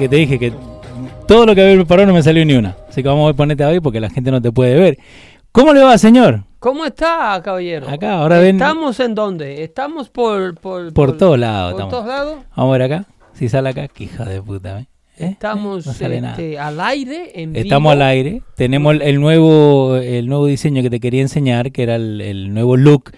Que te dije que todo lo que había preparado no me salió ni una. Así que vamos a ponerte ahí porque la gente no te puede ver. ¿Cómo le va, señor? ¿Cómo está, caballero? Acá, ahora ven. ¿Estamos en dónde? ¿Estamos por... Por, Por todos lados ¿Por estamos. todos lados? Vamos a ver acá. Si sale acá, que hija de puta, ¿eh? ¿Eh? Estamos No este, al aire, en Estamos vivo. al aire. Tenemos el, el nuevo el nuevo diseño que te quería enseñar, que era el, el nuevo look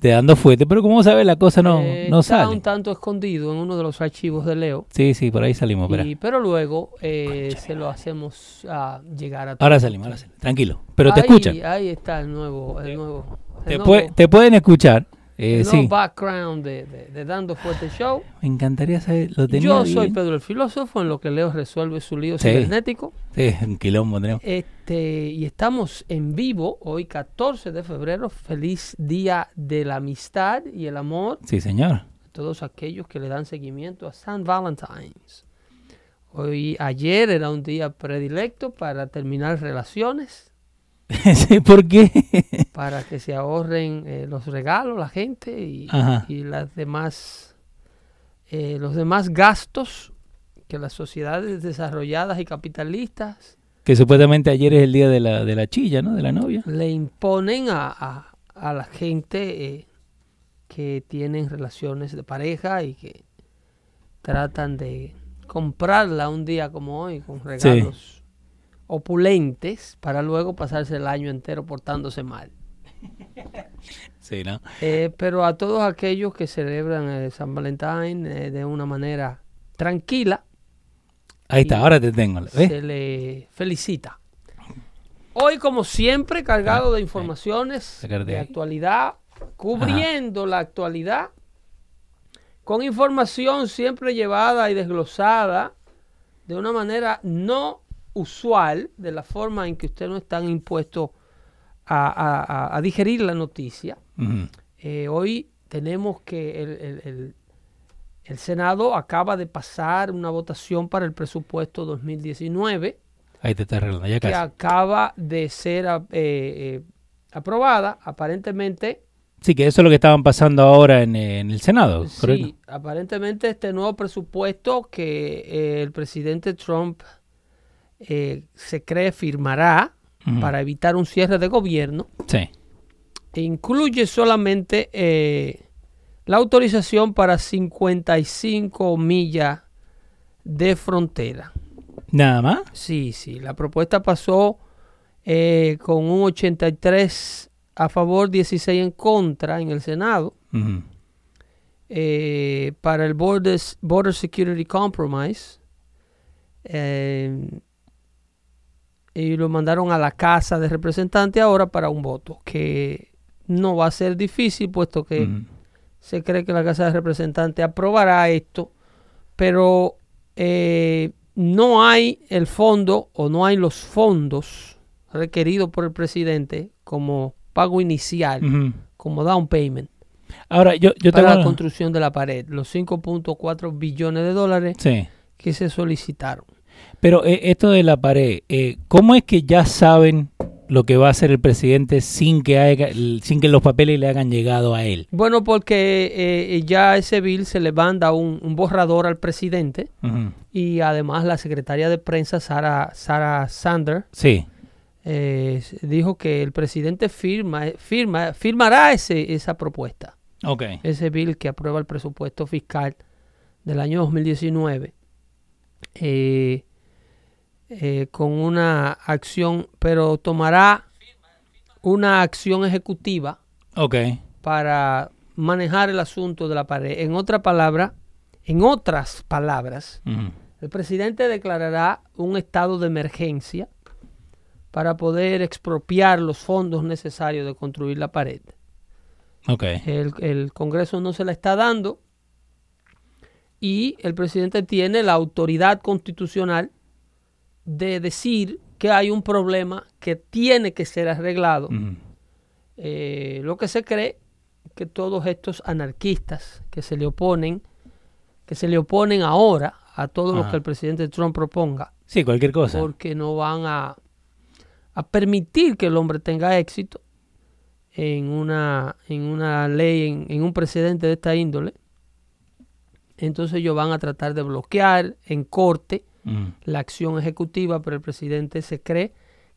de Dando Fuete. Pero como sabes, la cosa no, Eh, no está sale. un tanto escondido en uno de los archivos de Leo. Sí, sí, por ahí salimos. y- pero luego eh, se lo hacemos a llegar a Ahora salimos, ahora salimos. Tranquilo. Pero te Ahí- escuchan. Ahí está el nuevo, el nuevo, el Te, nuevo- pue- te pueden escuchar. Eh, sí. background de, de- de Dando Fuerte Show. Me encantaría saber. Lo tenía Yo soy. Pedro el Filósofo, en lo que Leo resuelve su lío Sí. cibernético. Sí, un quilombo tenemos. Este, y estamos en vivo hoy, 14 de febrero. Feliz Día de la Amistad y el Amor Sí, señor. a todos aquellos que le dan seguimiento a San Valentine's. Hoy, ayer era un día predilecto para terminar relaciones, ¿Por qué? para que se ahorren eh, los regalos la gente y, las demás, eh, los demás gastos que las sociedades desarrolladas y capitalistas que supuestamente ayer es el día de la, de la chilla, ¿no? De la novia. le imponen a, a- a la gente eh, que tienen relaciones de pareja y que tratan de comprarla un día como hoy con regalos opulentes para luego pasarse el año entero portándose mal. Sí, ¿no? Eh, pero a todos aquellos que celebran eh, San Valentín eh, de una manera tranquila, Ahí está, ahora te tengo. ¿Ves? se le felicita. Hoy, como siempre, cargado de informaciones de actualidad, cubriendo la actualidad, con información siempre llevada y desglosada de una manera no usual, de la forma en que usted no está impuesto a, a- digerir la noticia. Eh, hoy tenemos que el, el- el- el Senado acaba de pasar una votación para el presupuesto 2019 Ahí te está arreglando, ya que casi. acaba de ser eh, eh, aprobada. Aparentemente, Sí, que eso es lo que estaban pasando ahora en, eh, en el Senado, ¿correcto? sí, aparentemente este nuevo presupuesto que el presidente Trump eh, se cree firmará para evitar un cierre de gobierno Sí. incluye solamente eh, la autorización para 55 millas de frontera. Nada más. Sí, sí, la propuesta pasó eh, con un 83 a favor, 16 en contra en el Senado eh, para el Border, Border Security Compromise. eh, y lo mandaron a la Casa de Representantes ahora para un voto, que no va a ser difícil, puesto que se cree que la Casa de Representantes aprobará esto, pero eh, no hay el fondo o no hay los fondos requeridos por el presidente como pago inicial, como down payment Ahora, yo, yo para la tengo... construcción de la pared, los 5.4 billones de dólares Sí. que se solicitaron. Pero eh, esto de la pared, eh, ¿cómo es que ya saben lo que va a hacer el presidente sin que, haya- sin que los papeles le hayan llegado a él? Bueno, porque eh, ya ese bill se le manda un, un borrador al presidente y además la secretaria de prensa, Sara, Sara Sander, Sí. eh, dijo que el presidente firma, firma, firmará ese, esa propuesta, Ok. ese bill que aprueba el presupuesto fiscal del año 2019, eh, eh, con una acción, pero tomará una acción ejecutiva Ok. para manejar el asunto de la pared. En otra palabra, en otras palabras, el presidente declarará un estado de emergencia para poder expropiar los fondos necesarios de construir la pared. Ok. El, el Congreso no se la está dando y el presidente tiene la autoridad constitucional de decir que hay un problema que tiene que ser arreglado. Eh, lo que se cree que todos estos anarquistas que se le oponen, que se le oponen ahora a todo lo que el presidente Trump proponga, Sí, cualquier cosa. porque no van a, a permitir que el hombre tenga éxito en una, en una ley, en, en un precedente de esta índole. Entonces ellos van a tratar de bloquear en corte Mm. la acción ejecutiva, pero el presidente se cree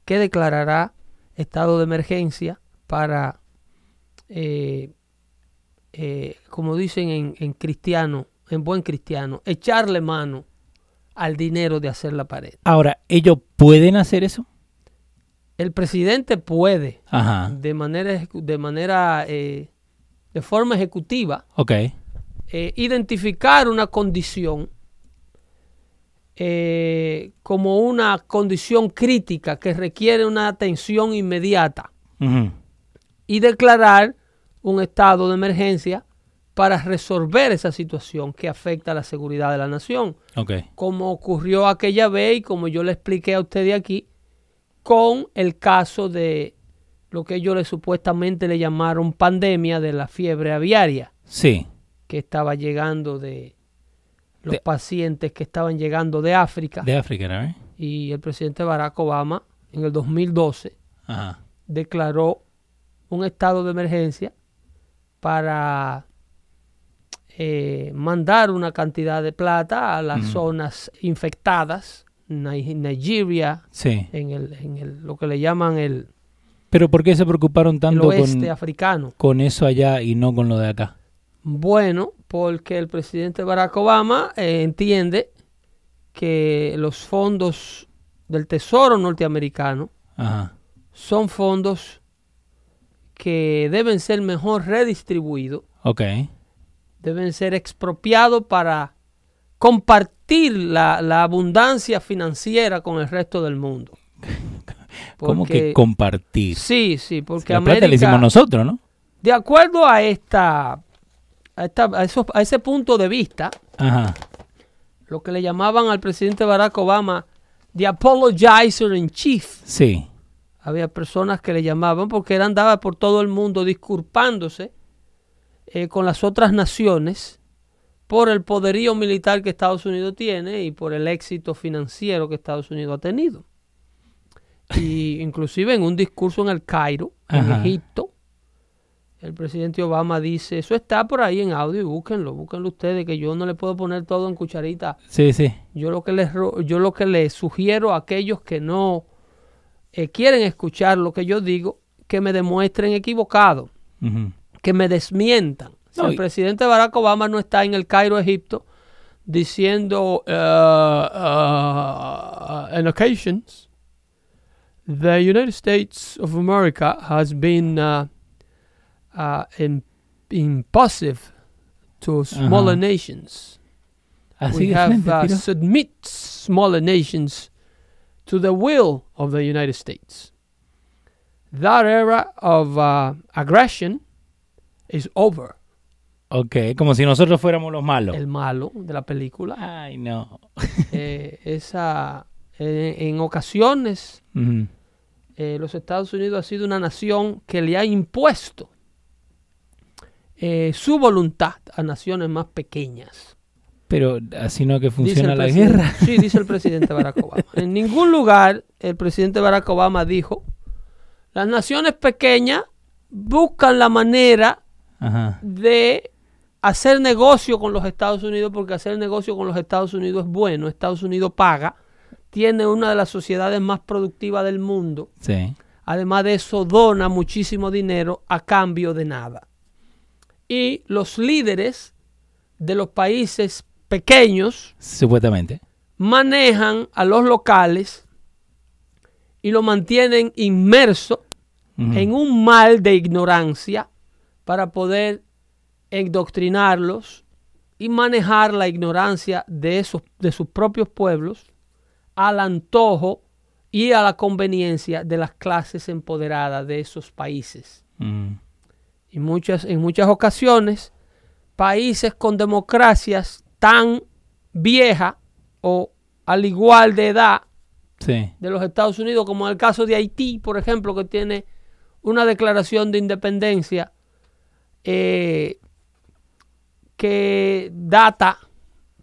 que declarará estado de emergencia para, eh, eh, como dicen en, en cristiano, en buen cristiano, echarle mano al dinero de hacer la pared. Ahora, ¿ellos pueden hacer eso? El presidente puede, Ajá. de manera, de manera, eh, de forma ejecutiva, eh, identificar una condición eh, como una condición crítica que requiere una atención inmediata y declarar un estado de emergencia para resolver esa situación que afecta a la seguridad de la nación, Ok. como ocurrió aquella vez y como yo le expliqué a usted de aquí, con el caso de lo que ellos le, supuestamente le llamaron pandemia de la fiebre aviaria Sí. que estaba llegando de los De- pacientes que estaban llegando de África De África, ¿no? y el presidente Barack Obama en el 2012 Ajá. declaró un estado de emergencia para eh, mandar una cantidad de plata a las zonas infectadas, Ni- Nigeria, Sí. en, el, en el- lo que le llaman el, Pero ¿por qué se preocuparon el tanto oeste con, africano. con eso allá y no con lo de acá? Bueno, porque el presidente Barack Obama eh, entiende que los fondos del Tesoro norteamericano Ajá. son fondos que deben ser mejor redistribuidos, Ok. deben ser expropiados para compartir la, la abundancia financiera con el resto del mundo. ¿Cómo que compartir? Sí, sí, porque la plata la hicimos nosotros, ¿no? de acuerdo a esta, a, esta- a esos- a ese punto de vista, Ajá. lo que le llamaban al presidente Barack Obama the apologizer in chief. Sí. Había personas que le llamaban porque él andaba por todo el mundo disculpándose eh, con las otras naciones por el poderío militar que Estados Unidos tiene y por el éxito financiero que Estados Unidos ha tenido. Y inclusive en un discurso en el Cairo, en Ajá. Egipto, el presidente Obama dice, eso está por ahí en audio y búsquenlo, búsquenlo ustedes, que yo no le puedo poner todo en cucharita Sí, sí. yo lo que les, yo lo que les sugiero a aquellos que no eh, quieren escuchar lo que yo digo, que me demuestren equivocado, que me desmientan. Si el y- presidente Barack Obama no está en el Cairo, Egipto, diciendo, uh, uh, in occasions, the United States of America has been uh, uh, im- impulsive to smaller Ajá. nations. Así we have uh, submit smaller nations to the will of the United States. That era of uh, aggression is over. Ok, como si nosotros fuéramos los malos. El malo de la película. Ay, no. Eh, esa, eh, en ocasiones, Ujú. eh, los Estados Unidos ha sido una nación que le ha impuesto eh, su voluntad a naciones más pequeñas. Pero así no es que funciona la guerra. Sí, dice el presidente Barack Obama. En ningún lugar el presidente Barack Obama dijo, las naciones pequeñas buscan la manera Ajá. de hacer negocio con los Estados Unidos porque hacer negocio con los Estados Unidos es bueno. Estados Unidos paga, tiene una de las sociedades más productivas del mundo. Sí. Además de eso, dona muchísimo dinero a cambio de nada. Y los líderes de los países pequeños Supuestamente. manejan a los locales y lo mantienen inmerso en un mal de ignorancia para poder endoctrinarlos y manejar la ignorancia de, esos, de sus propios pueblos al antojo y a la conveniencia de las clases empoderadas de esos países. Y muchas, en muchas ocasiones, países con democracias tan viejas o al igual de edad Sí. de los Estados Unidos, como en el caso de Haití, por ejemplo, que tiene una declaración de independencia eh, que data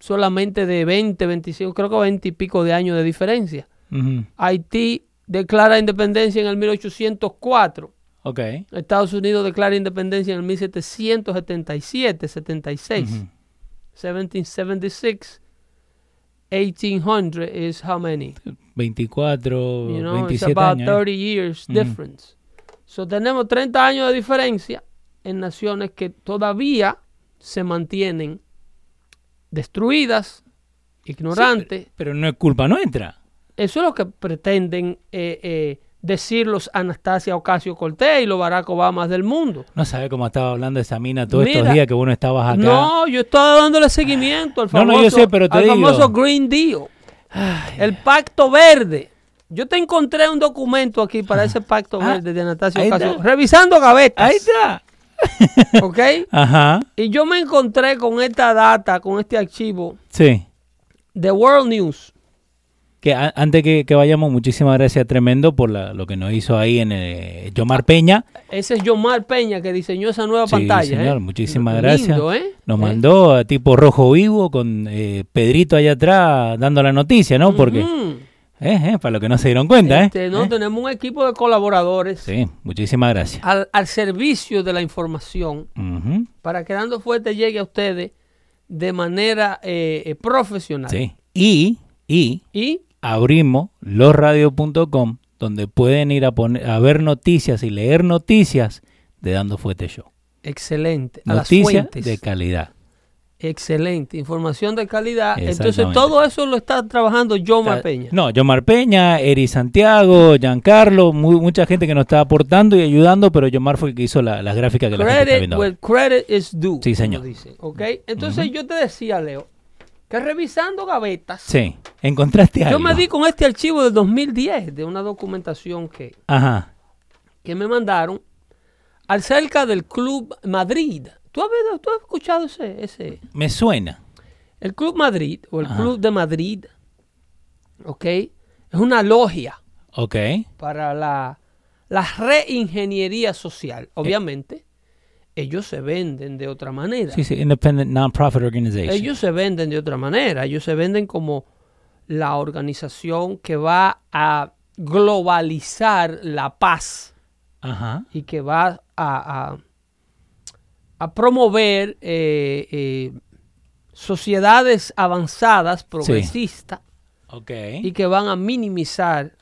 solamente de 20, 25, creo que 20 y pico de años de diferencia. Haití declara independencia en el 1804. Ok. Estados Unidos declara independencia en el 1777, 76. Ujú. 1776. 1800 is how many? 24, You know, it's 27 about años. ¿eh? 30 years difference. So tenemos 30 años de diferencia en naciones que todavía se mantienen destruidas, ignorantes. Pero no es culpa nuestra. Eso es lo que pretenden eh, eh, decir los Anastasia Ocasio Cortés y los Barack Obama del mundo. No sabe cómo estaba hablando esa mina todos estos días que vos no estabas acá. No, yo estaba dándole seguimiento al famoso, no, yo sé, pero te al digo. famoso Green Deal, el Pacto Verde. Yo te encontré un documento aquí para ese Pacto Ah, Verde de Anastasia Ocasio. está. Revisando gavetas. Ahí está. ¿Ok? Ajá. Y yo me encontré con esta data, con este archivo Sí. de World News. Que a- antes que, que vayamos, muchísimas gracias Tremendo por la- lo que nos hizo ahí en eh, Yomar Peña. Ese es Yomar Peña que diseñó esa nueva Sí, pantalla. señor, ¿eh? muchísimas Lindo, gracias. ¿eh? Nos ¿Eh? mandó a tipo rojo vivo con Pedrito allá atrás dando la noticia, ¿no? Porque, eh, para los que no se dieron cuenta, ¿eh? Este, no, tenemos un equipo de colaboradores Sí, muchísimas gracias. al, al servicio de la información para que Dando Fuerte llegue a ustedes de manera profesional. Sí. Y, y Y abrimos losradio.com donde pueden ir a, poner, a ver noticias y leer noticias de Dando Fuete Show. excelente. A Noticias de calidad. Excelente. Información de calidad. Entonces todo eso lo está trabajando Yomar Peña. No, Yomar Peña, Eri Santiago, Giancarlo, mu- mucha gente que nos está aportando y ayudando, pero Yomar fue el que hizo la- las gráficas que la gente está Credit viendo. where credit is due. Sí, señor. dicen, ¿ok? Entonces yo te decía, Leo, que revisando gavetas, Sí, encontraste algo. yo me di con este archivo del 2010 de una documentación que, Ajá. que me mandaron acerca del Club Madrid. ¿Tú has, tú has escuchado ese, ese? Me suena. El Club Madrid o el Ajá. Club de Madrid, ¿ok? Es una logia Ok. para la, la reingeniería social. Obviamente, ellos se venden de otra manera. Sí, sí, Independent Non-Profit Organization. Ellos se venden de otra manera. Ellos se venden como la organización que va a globalizar la paz Ajá. y que va a, a- a promover eh, eh, sociedades avanzadas, progresistas, Ok. y que van a minimizar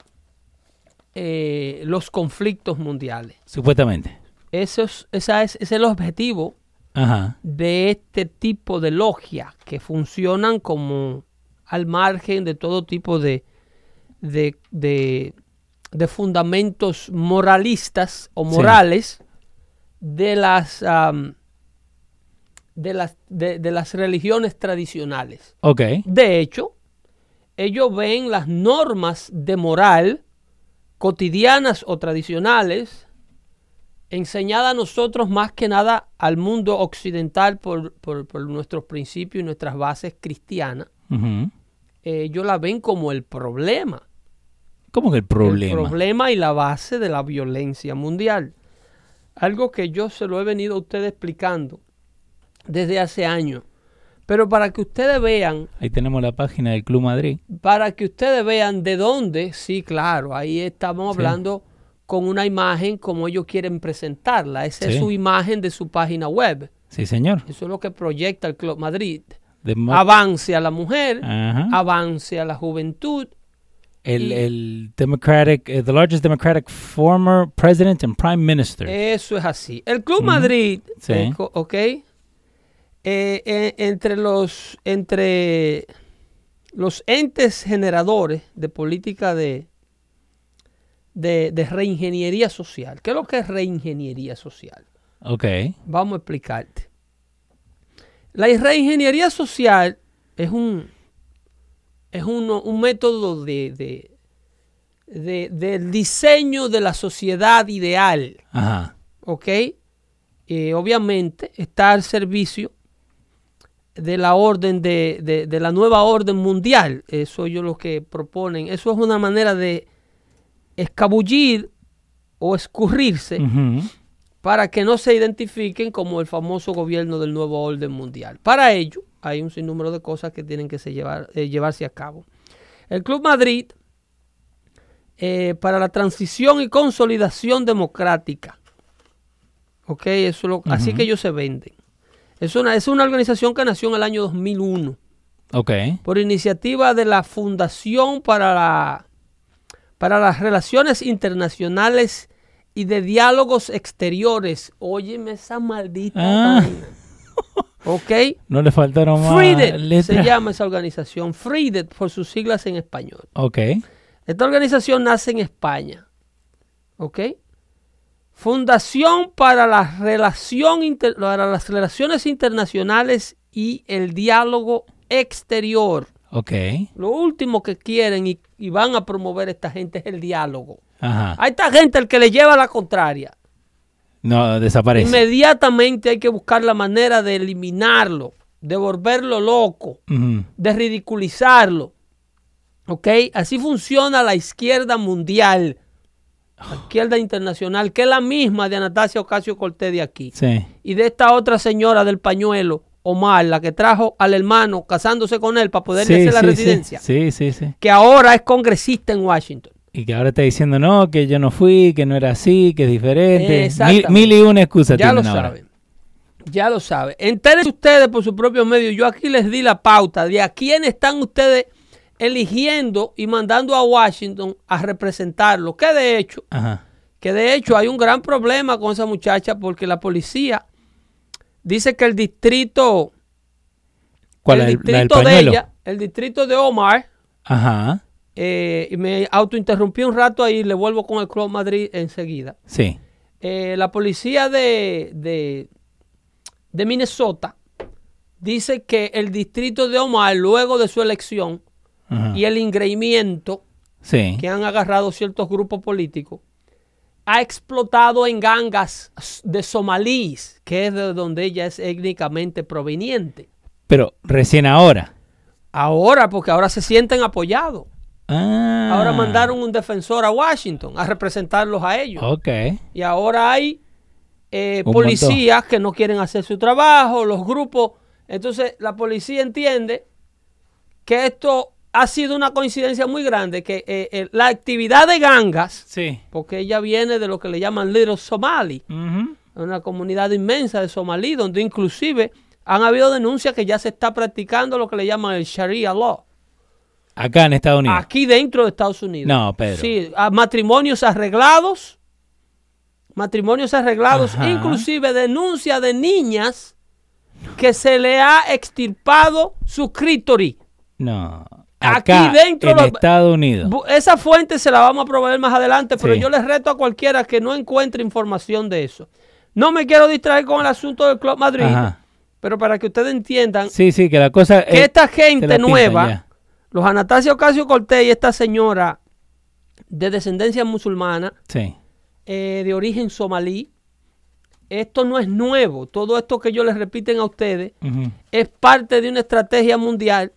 eh, los conflictos mundiales. Supuestamente. Eso es, esa es, ese es el objetivo Ajá. de este tipo de logia que funcionan como al margen de todo tipo de, de, de- de fundamentos moralistas o Sí. morales de las de las de, de las religiones tradicionales. Ok. De hecho, ellos ven las normas de moral cotidianas o tradicionales enseñadas a nosotros más que nada al mundo occidental por, por- por nuestros principios y nuestras bases cristianas. Eh, ellos la ven como el problema. ¿Cómo que el problema? El problema y la base de la violencia mundial. Algo que yo se lo he venido a ustedes explicando desde hace años. Pero para que ustedes vean Ahí tenemos la página del Club Madrid. para que ustedes vean de dónde, sí, claro, ahí estamos Sí. Con una imagen como ellos quieren presentarla. Esa es su imagen de su página web. Sí, señor. Eso es lo que proyecta el Club Madrid. Avance a la mujer, avance a la juventud. el, y- el Democratic, eh, the largest Democratic former president and prime minister. Eso es así. El Club. Madrid, Sí. eh, ¿ok? Eh, eh, entre los entre los entes generadores de política de, de, de reingeniería social. ¿Qué es lo que es reingeniería social? ok. Vamos a explicarte. La reingeniería social es un, es uno- un método de, de- de- del diseño de la sociedad ideal. Ajá. ¿ok? Eh, obviamente está al servicio de la orden de, de- de la nueva orden mundial. Eso ellos lo que proponen. Eso es una manera de escabullir o escurrirse para que no se identifiquen como el famoso gobierno del nuevo orden mundial. Para ello hay un sinnúmero de cosas que tienen que se llevar, eh, llevarse a cabo. El Club Madrid, eh, para la transición y consolidación democrática, ok, eso así que ellos se venden. Es una, es una organización que nació en el año 2001. Ok. por iniciativa de la Fundación para, la, para las Relaciones Internacionales y de Diálogos Exteriores. Óyeme esa maldita Ah. vaina. ¿Ok? No le faltaron más FREEDET se llama esa organización. FREEDET por sus siglas en español. Ok. Esta organización nace en España. ¿Ok? Fundación para la relación inter- para las relaciones internacionales y el diálogo exterior. Ok. Lo último que quieren y, y van a promover esta gente es el diálogo. Ajá. A esta gente el que le lleva la contraria. No, desaparece. Inmediatamente hay que buscar la manera de eliminarlo, de volverlo loco, Ujú. de ridiculizarlo. ¿Ok? Así funciona la izquierda mundial, la izquierda internacional, que es la misma de Anastasia Ocasio Cortés de aquí. Sí. Y de esta otra señora del pañuelo, Omar, la que trajo al hermano casándose con él para poderle Sí, hacer la sí, residencia, Sí, sí, sí. que ahora es congresista en Washington. Y que ahora está diciendo, no, que yo no fui, que no era así, que es diferente. Mil, mil y una excusas Ya lo ahora. saben. Ya lo saben. Entérense ustedes por su propio medio. Yo aquí les di la pauta de a quién están ustedes eligiendo y mandando a Washington a representarlo. Que de hecho, Ajá. que de hecho hay un gran problema con esa muchacha porque la policía dice que el distrito, ¿Cuál? el del distrito de ella, el distrito de Omar, Ajá. eh, y me autointerrumpí un rato ahí, le vuelvo con el Club Madrid enseguida. Sí. Eh, la policía de, de, de Minnesota dice que el distrito de Omar, luego de su elección Ajá. y el ingreimiento Sí. que han agarrado ciertos grupos políticos, ha explotado en gangas de somalíes, que es de donde ella es étnicamente proveniente. Pero recién ahora. Ahora, porque ahora se sienten apoyados. Ah. Ahora mandaron un defensor a Washington a representarlos a ellos. Ok. Y ahora hay eh, policías que no quieren hacer su trabajo, los grupos. Entonces la policía entiende que esto ha sido una coincidencia muy grande, que eh, eh, la actividad de gangas, Sí. porque ella viene de lo que le llaman Little Somali, una comunidad inmensa de somalí, donde inclusive han habido denuncias que ya se está practicando lo que le llaman el Sharia Law, Acá en Estados Unidos. aquí dentro de Estados Unidos. No, Pedro. Sí, a matrimonios arreglados, matrimonios arreglados, Ajá. inclusive denuncia de niñas que se le ha extirpado su crítoris. No. Aquí dentro en Estados Unidos. Esa fuente se la vamos a proveer más adelante, pero Sí. yo les reto a cualquiera que no encuentre información de eso. No me quiero distraer con el asunto del Club Madrid, Ajá. pero para que ustedes entiendan Sí, sí, que la cosa que esta te gente nueva, los Anastasia Ocasio Cortés y esta señora de descendencia musulmana, Sí. eh, de origen somalí. Esto no es nuevo. Todo esto que yo les repiten a ustedes es parte de una estrategia mundial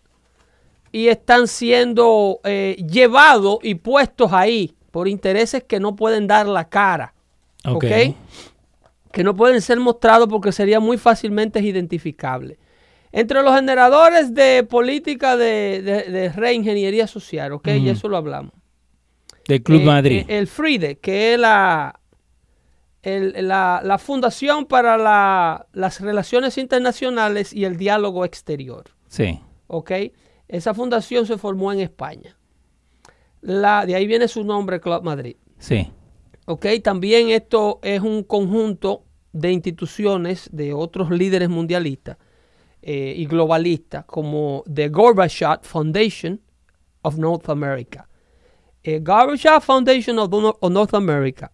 y están siendo eh, llevados y puestos ahí por intereses que no pueden dar la cara. Ok. ¿ok? Que no pueden ser mostrados porque sería muy fácilmente identificable. Entre los generadores de política de, de, de reingeniería social, ¿ok? Y Ujú. eso lo hablamos. Del Club Eh, Madrid. eh, el FRIDE, que es la, el- la, la Fundación para la- las Relaciones Internacionales y el Diálogo Exterior. sí. ¿ok? Esa fundación se formó en España. La, de ahí viene su nombre, Club Madrid. Sí. ¿ok? También esto es un conjunto de instituciones de otros líderes mundialistas eh, y globalistas, como The Gorbachev Foundation of North America. Eh, Gorbachev Foundation of, Nor- of North America.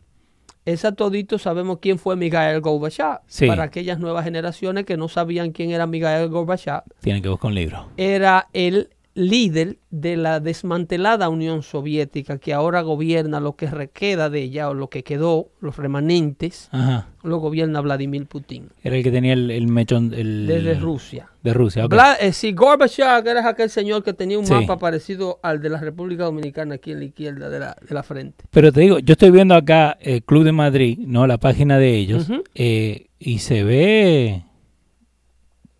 Esa todito sabemos quién fue Miguel Gorbachev. Sí. Para aquellas nuevas generaciones que no sabían quién era Miguel Gorbachev, Tienen que buscar un libro. era el líder de la desmantelada Unión Soviética que ahora gobierna lo que queda de ella o lo que quedó, los remanentes, Ajá. lo gobierna Vladimir Putin Era el que tenía el, el mechón. El, desde Rusia. De Rusia, ok. Vla- eh, sí, Gorbachev era aquel señor que tenía un Sí. mapa parecido al de la República Dominicana aquí en la izquierda de la, de la frente. Pero te digo, yo estoy viendo acá el Club de Madrid, ¿no? La página de ellos. Eh, y se ve.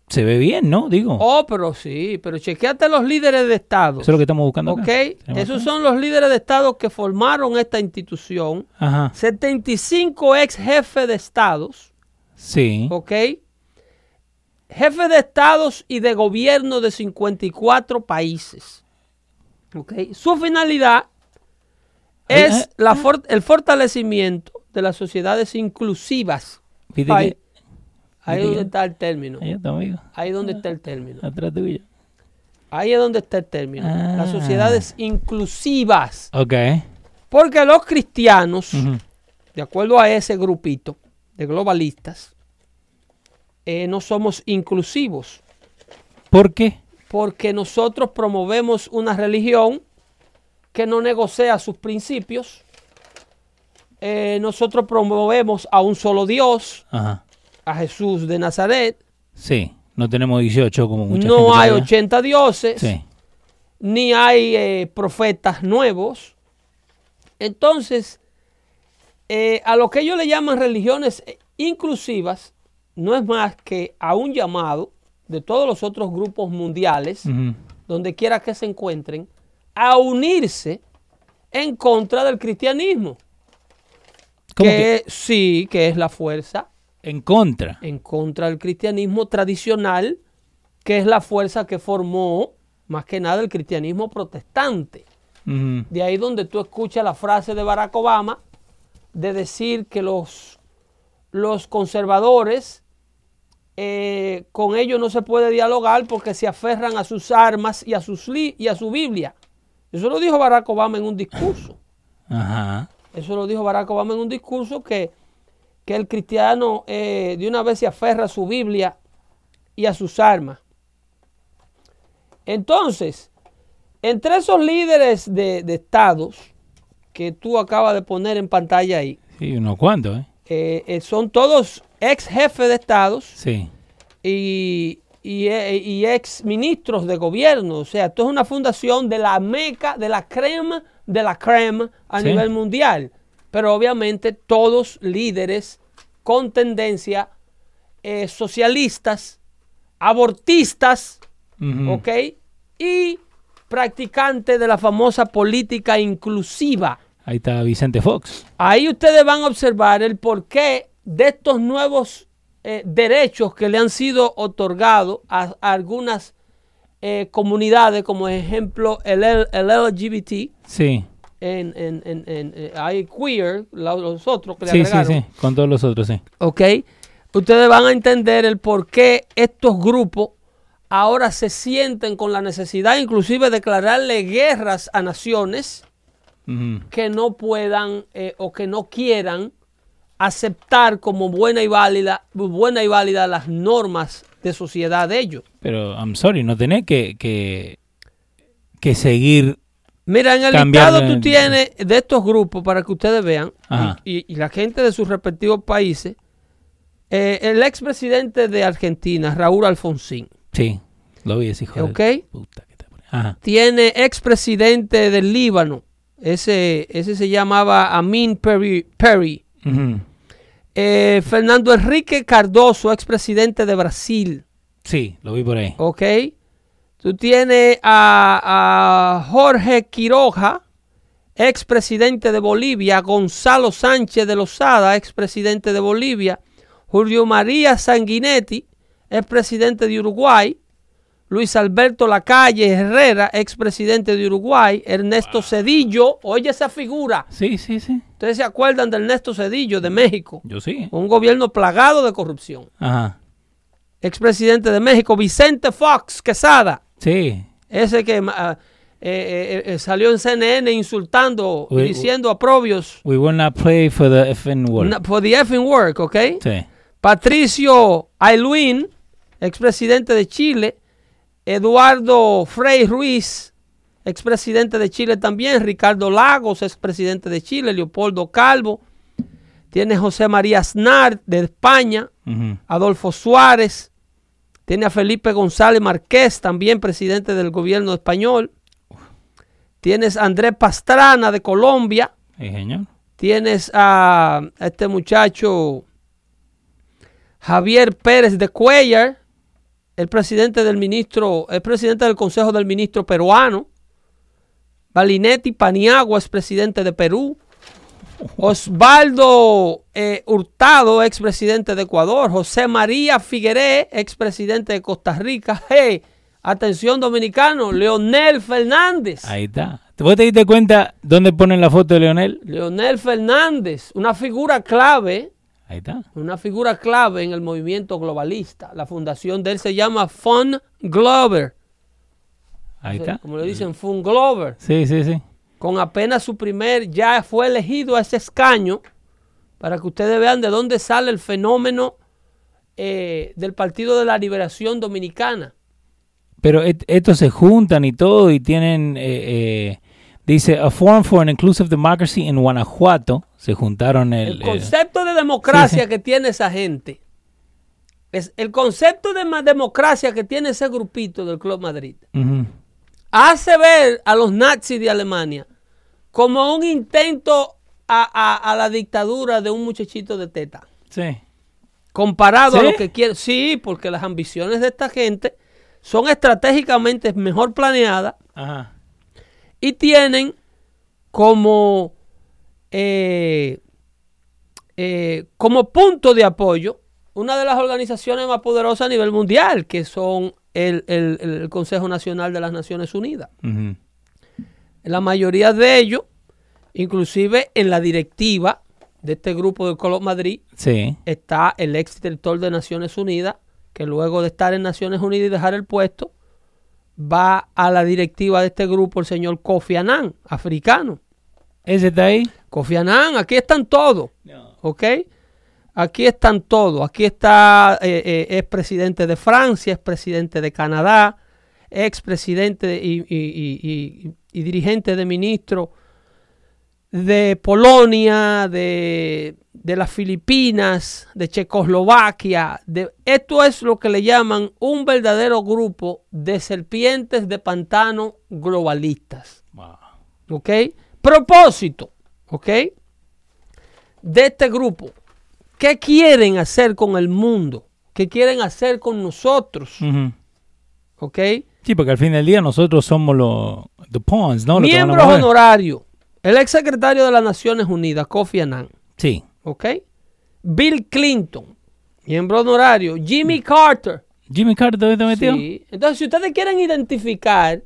Se ve bien, ¿no? Digo. Oh, pero sí, pero chequeate los líderes de Estado. Eso es lo que estamos buscando. ¿Ok? Esos son los líderes de Estado que formaron esta institución. Ajá. 75 ex jefes de estados, Sí. ¿ok? jefes de estados y de gobierno de 54 países. ¿Ok? Su finalidad es ay, la for- el fortalecimiento de las sociedades inclusivas. Ahí, es donde está el término. Ahí está, amigo. Ahí es donde está el término. Atrás tuyo. Ahí es donde está el término. Las Ah. sociedades inclusivas. Ok. Porque los cristianos, de acuerdo a ese grupito de globalistas, eh, no somos inclusivos. ¿Por qué? Porque nosotros promovemos una religión que no negocia sus principios. Eh, nosotros promovemos a un solo Dios, Ajá. A Jesús de Nazaret. Sí. No tenemos 18 como mucha no gente hay por allá. 80 dioses. Sí. ni hay eh, profetas nuevos. Entonces, eh, a lo que ellos le llaman religiones eh, inclusivas, no es más que a un llamado de todos los otros grupos mundiales, donde quiera que se encuentren, a unirse en contra del cristianismo. ¿Cómo que sí, que es la fuerza En contra. en contra del cristianismo tradicional, que es la fuerza que formó más que nada el cristianismo protestante. De ahí donde tú escuchas la frase de Barack Obama de decir que los, los conservadores eh, con ellos no se puede dialogar porque se aferran a sus armas y a, sus li- y a su Biblia. Eso lo dijo Barack Obama en un discurso. Ajá. Eso lo dijo Barack Obama en un discurso que, que el cristiano eh, de una vez se aferra a su Biblia y a sus armas. Entonces, entre esos líderes de, de estados que tú acabas de poner en pantalla ahí, Sí, unos cuantos, ¿eh? eh, eh, son todos ex jefes de estados Sí. y, y, eh, y ex ministros de gobierno. O sea, esto es una fundación de la meca, de la crema, de la crema a Sí. nivel mundial. Pero obviamente todos líderes con tendencia eh, socialistas, abortistas. ¿ok? Y practicantes de la famosa política inclusiva. Ahí está Vicente Fox. Ahí ustedes van a observar el porqué de estos nuevos eh, derechos que le han sido otorgados a, a algunas eh, comunidades, como ejemplo el, el LGBT, Sí. En, en, en, en- eh, hay queer, los otros que le Sí, sí, agregaron. sí. Con todos los otros, sí. ¿ok? Ustedes van a entender el por qué estos grupos ahora se sienten con la necesidad inclusive de declararle guerras a naciones que no puedan eh, o que no quieran aceptar como buena y válida, buena y válida las normas de sociedad de ellos. Pero, I'm sorry, no tenés que, que, que seguir. Mira, en el Cambiar listado de- tú tienes de estos grupos para que ustedes vean y, y- y la gente de sus respectivos países. eh, el expresidente de Argentina, Raúl Alfonsín, Sí, lo vi ese hijo ¿ok? de puta que te pone. Ajá. Tiene expresidente del Líbano, ese, ese se llamaba Amin Perry. Eh, Fernando Enrique Cardoso, expresidente de Brasil. Sí, lo vi por ahí. ¿Ok? Tú tienes a, a Jorge Quiroga, expresidente de Bolivia. Gonzalo Sánchez de Lozada, expresidente de Bolivia. Julio María Sanguinetti, expresidente de Uruguay. Luis Alberto Lacalle Herrera, expresidente de Uruguay. Ernesto Cedillo, oye esa figura. Sí, sí, sí. Ustedes se acuerdan de Ernesto Cedillo de México. Yo sí. Un gobierno plagado de corrupción. Ajá. Expresidente de México, Vicente Fox Quesada, Sí. ese que ah, eh, eh, eh, salió en CNN insultando uy. diciendo aprobios We will not play for the world. na- for the effing work, ¿ok? Sí. Patricio Aylwin, expresidente de Chile, Eduardo Frei Ruiz, expresidente de Chile también, Ricardo Lagos, expresidente de Chile, Leopoldo Calvo, tiene José María Aznar de España. Adolfo Suárez, tiene a Felipe González Marqués, también presidente del gobierno español. Tienes a Andrés Pastrana de Colombia. Sí, señor. Tienes a, a este muchacho Javier Pérez de Cuellar, el presidente del ministro, el presidente del Consejo del Ministro peruano. Balinetti Paniagua es presidente de Perú. Osvaldo eh, Hurtado, expresidente de Ecuador. José María Figueré, expresidente de Costa Rica. Hey, atención dominicano, Leonel Fernández. Ahí está. ¿Vos te diste cuenta dónde ponen la foto de Leonel? Leonel Fernández, una figura clave, Ahí está. una figura clave en el movimiento globalista. La fundación de él se llama Fun Glover. Ahí está. Como le dicen, Fun Glover. Sí, sí, sí. Con apenas su primer, ya fue elegido a ese escaño para que ustedes vean de dónde sale el fenómeno eh, del Partido de la Liberación Dominicana. Pero et- estos se juntan y todo y tienen, eh, eh, dice, a Forum for an Inclusive Democracy en Guanajuato. Se juntaron el... El el- concepto de democracia sí, sí. que tiene esa gente. Es el concepto de democracia que tiene ese grupito del Club Madrid. Hace ver a los nazis de Alemania como un intento a, a- a la dictadura de un muchachito de teta. Sí. Comparado a lo que quiere. Sí, porque las ambiciones de esta gente son estratégicamente mejor planeadas Ajá. y tienen como, eh, eh, como punto de apoyo una de las organizaciones más poderosas a nivel mundial, que son el, el- el Consejo Nacional de las Naciones Unidas. La mayoría de ellos, inclusive en la directiva de este grupo del Color Madrid, Sí. está el ex director de Naciones Unidas, que luego de estar en Naciones Unidas y dejar el puesto, va a la directiva de este grupo el señor Kofi Annan, africano. ¿Ese está ahí? Kofi Annan, aquí están todos, ¿ok? Aquí están todos. Aquí está, eh, eh, es presidente de Francia, es presidente de Canadá, ex presidente y, y- y- y- y dirigente de ministro de Polonia, de, de las Filipinas, de Checoslovaquia. De, esto es lo que le llaman un verdadero grupo de serpientes de pantano globalistas. Wow. ¿Ok? Propósito, ¿ok? De este grupo. ¿Qué quieren hacer con el mundo? ¿Qué quieren hacer con nosotros? ¿Ok? Sí, porque al fin del día nosotros somos los the pawns, ¿no? Lo que van a Miembros honorarios. El ex secretario de las Naciones Unidas, Kofi Annan. Sí. ¿Ok? Bill Clinton, miembro honorario. Jimmy Carter. Jimmy Carter está metido. Sí. Entonces, si ustedes quieren identificar,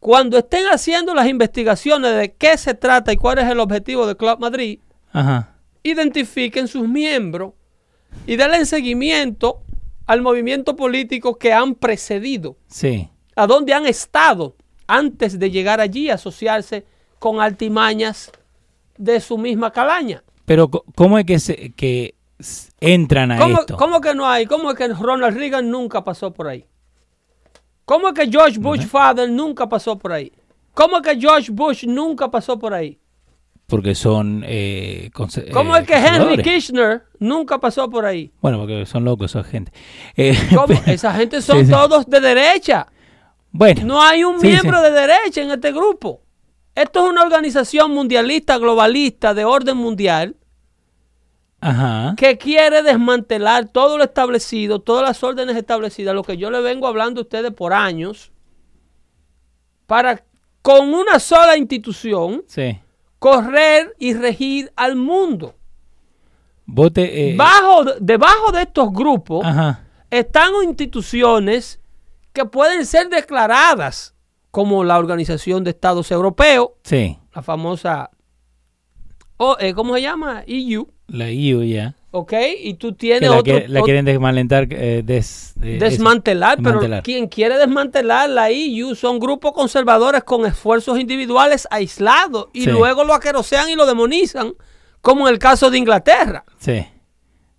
cuando estén haciendo las investigaciones de qué se trata y cuál es el objetivo de Club Madrid, Ajá. Identifiquen sus miembros y denle seguimiento al movimiento político que han precedido, Sí. a dónde han estado antes de llegar allí a asociarse con altimañas de su misma calaña. Pero ¿cómo es que, se, que entran a ¿Cómo, esto? cómo que no hay? ¿Cómo es que Ronald Reagan nunca pasó por ahí? ¿Cómo es que George Bush Father nunca pasó por ahí? ¿Cómo es que George Bush nunca pasó por ahí? Porque son... Eh, ¿Cómo eh, es que Henry. Kirchner nunca pasó por ahí? Bueno, porque son locos esa gente. Eh, ¿Cómo? pero- Esa gente son sí. todos de derecha. Bueno. No hay un Sí, miembro sí. de derecha en este grupo. Esto es una organización mundialista, globalista, de orden mundial, Ajá. que quiere desmantelar todo lo establecido, todas las órdenes establecidas, lo que yo le vengo hablando a ustedes por años, para con una sola institución Sí. Correr y regir al mundo. Vote... eh, Bajo, debajo de estos grupos Ajá. están instituciones que pueden ser declaradas como la Organización de Estados Europeos, Sí. la famosa, o, eh, ¿cómo se llama? EU, La EU ya. ¿Ok? Y tú tienes la, otro, la quieren desmalentar. eh, des- eh, desmantelar, eso, pero desmantelar. quien quiere desmantelar la EU son grupos conservadores con esfuerzos individuales aislados y Sí. luego lo aquerosean y lo demonizan, como en el caso de Inglaterra. Sí.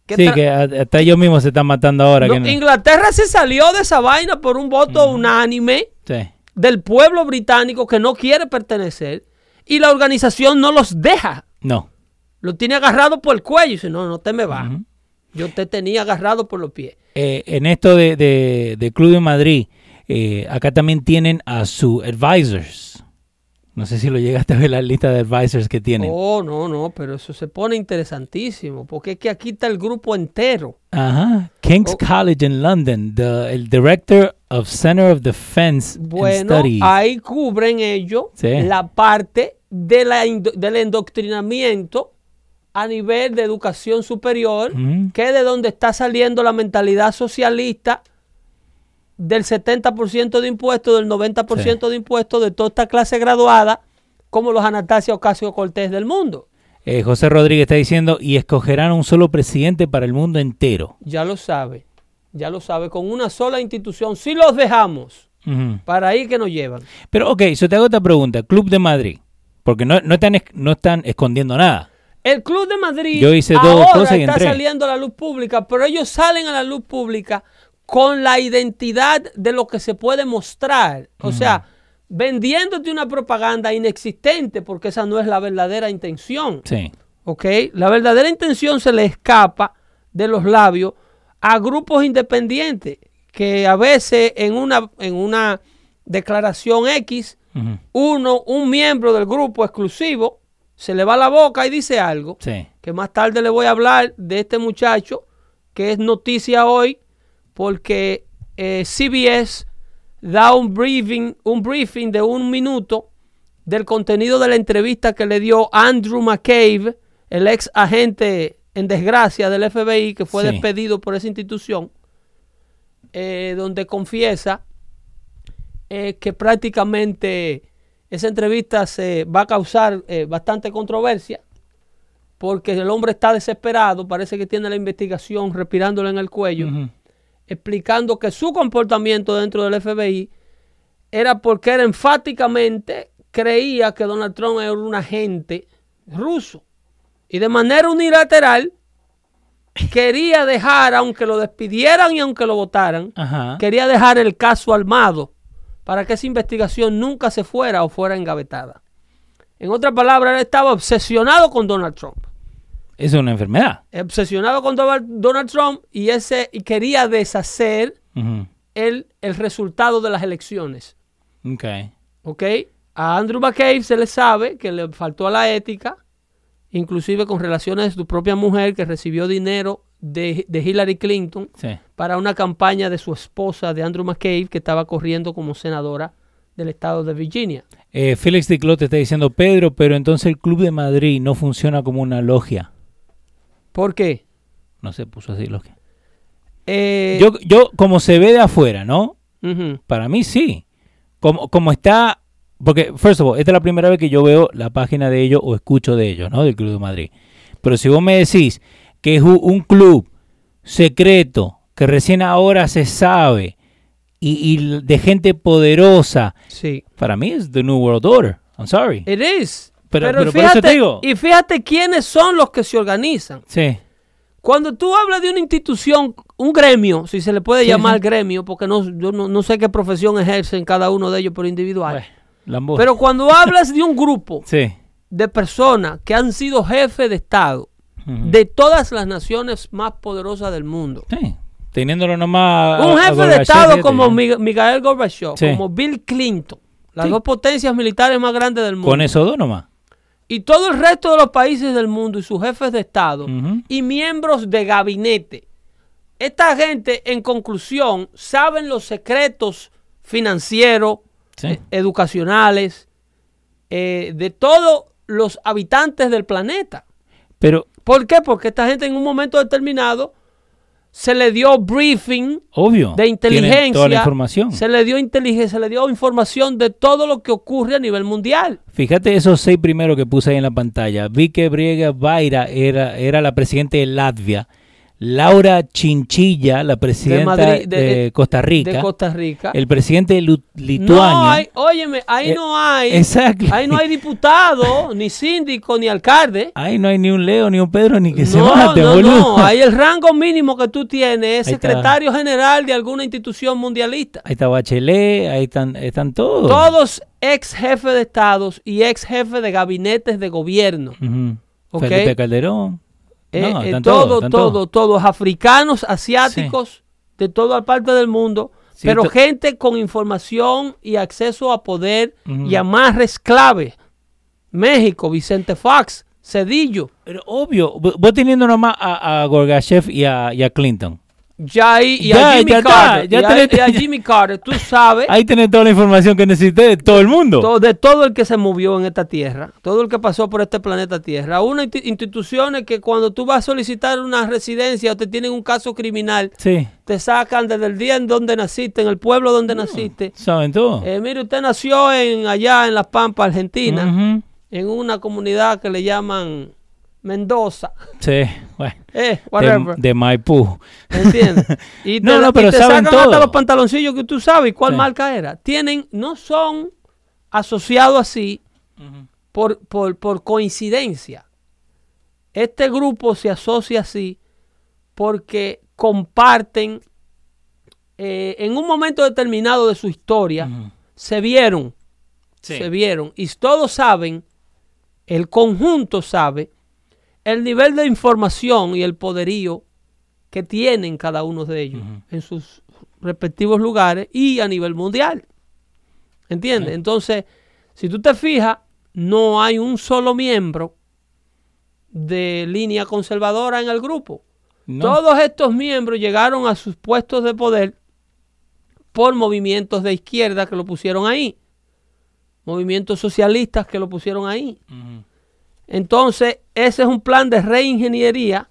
que sí, que hasta ellos mismos se están matando ahora. No, que no- Inglaterra se salió de esa vaina por un voto unánime Sí. del pueblo británico que no quiere pertenecer y la organización no los deja. No. Lo tiene agarrado por el cuello y dice, no, no te me vas. Yo te tenía agarrado por los pies. Eh, en esto de, de, de Club de Madrid, eh, acá también tienen a su advisors. No sé si lo llegaste a ver la lista de advisors que tienen. Oh, no, no, pero eso se pone interesantísimo porque es que aquí está el grupo entero. Ajá. King's Oh. College in London, the, el Director of Center of Defense and Bueno, Studies. ahí cubren ellos Sí. la parte de la del endoctrinamiento a nivel de educación superior, Ujú. que es de donde está saliendo la mentalidad socialista del 70% de impuestos, del 90% de impuestos de toda esta clase graduada, como los Anastasia Ocasio Cortés del mundo. Eh, José Rodríguez está diciendo, y escogerán un solo presidente para el mundo entero. Ya lo sabe, ya lo sabe, con una sola institución, si los dejamos, para ahí que nos llevan. Pero ok, yo te hago esta pregunta. Club de Madrid. Porque no, no, están, no están escondiendo nada. El Club de Madrid Yo hice dos ahora cosas está saliendo a la luz pública, pero ellos salen a la luz pública con la identidad de lo que se puede mostrar. O sea, vendiéndote una propaganda inexistente, porque esa no es la verdadera intención. Sí. ¿ok? La verdadera intención se le escapa de los labios a grupos independientes que a veces en una, en una declaración X, uno, un miembro del grupo exclusivo, se le va la boca y dice algo, Sí. que más tarde le voy a hablar de este muchacho, que es noticia hoy, porque eh, CBS da un briefing, un briefing de un minuto del contenido de la entrevista que le dio Andrew McCabe, el ex agente en desgracia del FBI que fue Sí. despedido por esa institución, eh, donde confiesa eh, que prácticamente esa entrevista se va a causar eh, bastante controversia porque el hombre está desesperado, parece que tiene la investigación respirándole en el cuello, explicando que su comportamiento dentro del FBI era porque era enfáticamente creía que Donald Trump era un agente ruso. Y de manera unilateral quería dejar, aunque lo despidieran y aunque lo votaran, Ajá. quería dejar el caso armado para que esa investigación nunca se fuera o fuera engavetada. En otras palabras, él estaba obsesionado con Donald Trump. Es una enfermedad. Obsesionado con Donald Trump y, ese, y quería deshacer el, el resultado de las elecciones. Ok. ¿Ok? A Andrew McCabe se le sabe que le faltó a la ética, inclusive con relaciones de su propia mujer que recibió dinero de, de Hillary Clinton Sí. para una campaña de su esposa, de Andrew McCabe, que estaba corriendo como senadora del estado de Virginia. Eh, Félix Diclot te está diciendo, Pedro, pero entonces el Club de Madrid no funciona como una logia. ¿Por qué? No se puso así logia. Eh, Yo, yo, como se ve de afuera, ¿no? Para mí sí. Como, como está. Porque, first of all, esta es la primera vez que yo veo la página de ellos o escucho de ellos, ¿no? Del Club de Madrid. Pero si vos me decís que es un, club secreto, que recién ahora se sabe, y, y de gente poderosa, sí. para mí es The New World Order. I'm sorry. It is. Pero- Pero, pero por fíjate, eso te digo. y fíjate quiénes son los que se organizan. Sí. Cuando tú hablas de una institución, un gremio, si se le puede Sí, llamar sí. gremio, porque no, yo no, no sé qué profesión ejercen cada uno de ellos por individual. Bueno. Pero cuando hablas de un grupo sí. de personas que han sido jefes de Estado De todas las naciones más poderosas del mundo, Sí. Teniéndolo nomás. un jefe de Estado como Miguel Gorbachev, Sí. como Bill Clinton, las Sí. dos potencias militares más grandes del mundo, Con esos dos nomás. y todo el resto de los países del mundo y sus jefes de Estado y miembros de gabinete. Esta gente, en conclusión, saben los secretos financieros, Sí. eh, educacionales, eh, de todos los habitantes del planeta. Pero, ¿Por qué? Porque esta gente en un momento determinado se le dio briefing obvio. de inteligencia. Toda la información. Se le dio inteligencia, se le dio información de todo lo que ocurre a nivel mundial. Fíjate esos seis primeros que puse ahí en la pantalla. Vi que Briega Vaira era, era la presidenta de Latvia. Laura Chinchilla, la presidenta de, Madrid, de- Costa Rica. De Costa Rica. El presidente de Lu- no hay, óyeme, ahí Eh, no hay. exacto. Ahí no hay diputado, ni síndico, ni alcalde. Ahí no hay ni un Leo ni un Pedro ni que se mate, no, boludo. no. Ahí el rango mínimo que tú tienes es Ahí está. secretario general de alguna institución mundialista. Ahí está Bachelet, ahí están, están todos. Todos ex jefes de estados y ex jefes de gabinetes de gobierno. Ok. Felipe Calderón. Eh, No, eh, todo, todo, todos. todos, africanos, asiáticos, de toda parte del mundo, Sí, pero gente con información y acceso a poder Ujú. y amarres clave. México, Vicente Fox, Cedillo. Pero obvio, vo- vos teniendo nomás a, a Gorbachev y a, y a Clinton. Ya ahí, y Ya, a Jimmy ya está, Carter, ya y a- tenés- y a Jimmy Carter, tú sabes Ahí tenés toda la información que necesité de todo el mundo. todo- de todo el que se movió en esta tierra, todo el que pasó por este planeta Tierra. Insti- instituciones que cuando tú vas a solicitar una residencia o te tienen un caso criminal, Sí, te sacan desde el día en donde naciste, en el pueblo donde naciste. saben todo. Eh, mire, usted nació en allá en Las Pampas, Argentina, en una comunidad que le llaman Mendoza, Sí, bueno. eh, De, whatever. de Maipú. ¿Entiendes? Y te, No, no, y pero te saben sacan hasta todo. los pantaloncillos que tú sabes cuál Sí. marca era. Tienen, no son asociados así por, por, por coincidencia. Este grupo se asocia así porque comparten eh, en un momento determinado de su historia, se vieron, Sí. se vieron y todos saben, el conjunto sabe, el nivel de información y el poderío que tienen cada uno de ellos en sus respectivos lugares y a nivel mundial. ¿Entiendes? Entonces, si tú te fijas, no hay un solo miembro de línea conservadora en el grupo. No. Todos estos miembros llegaron a sus puestos de poder por movimientos de izquierda que lo pusieron ahí. Movimientos socialistas que lo pusieron ahí. Entonces, ese es un plan de reingeniería.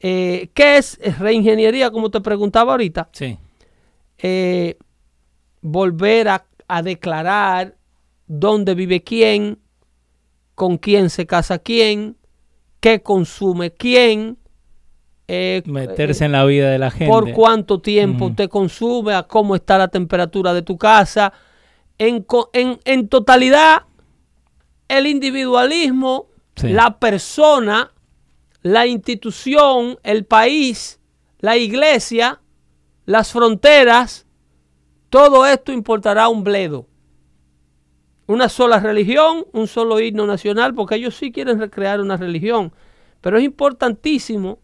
Eh, ¿Qué es reingeniería? Como te preguntaba ahorita. Sí. Eh, volver a, a declarar dónde vive quién, con quién se casa quién, qué consume quién, eh, Meterse en la vida de la gente. por cuánto tiempo Ujú. usted consume, a cómo está la temperatura de tu casa. En, co- en, en totalidad, el individualismo, La persona, la institución, el país, la iglesia, las fronteras, todo esto importará un bledo. Una sola religión, un solo himno nacional, porque ellos sí quieren recrear una religión. Pero es importantísimo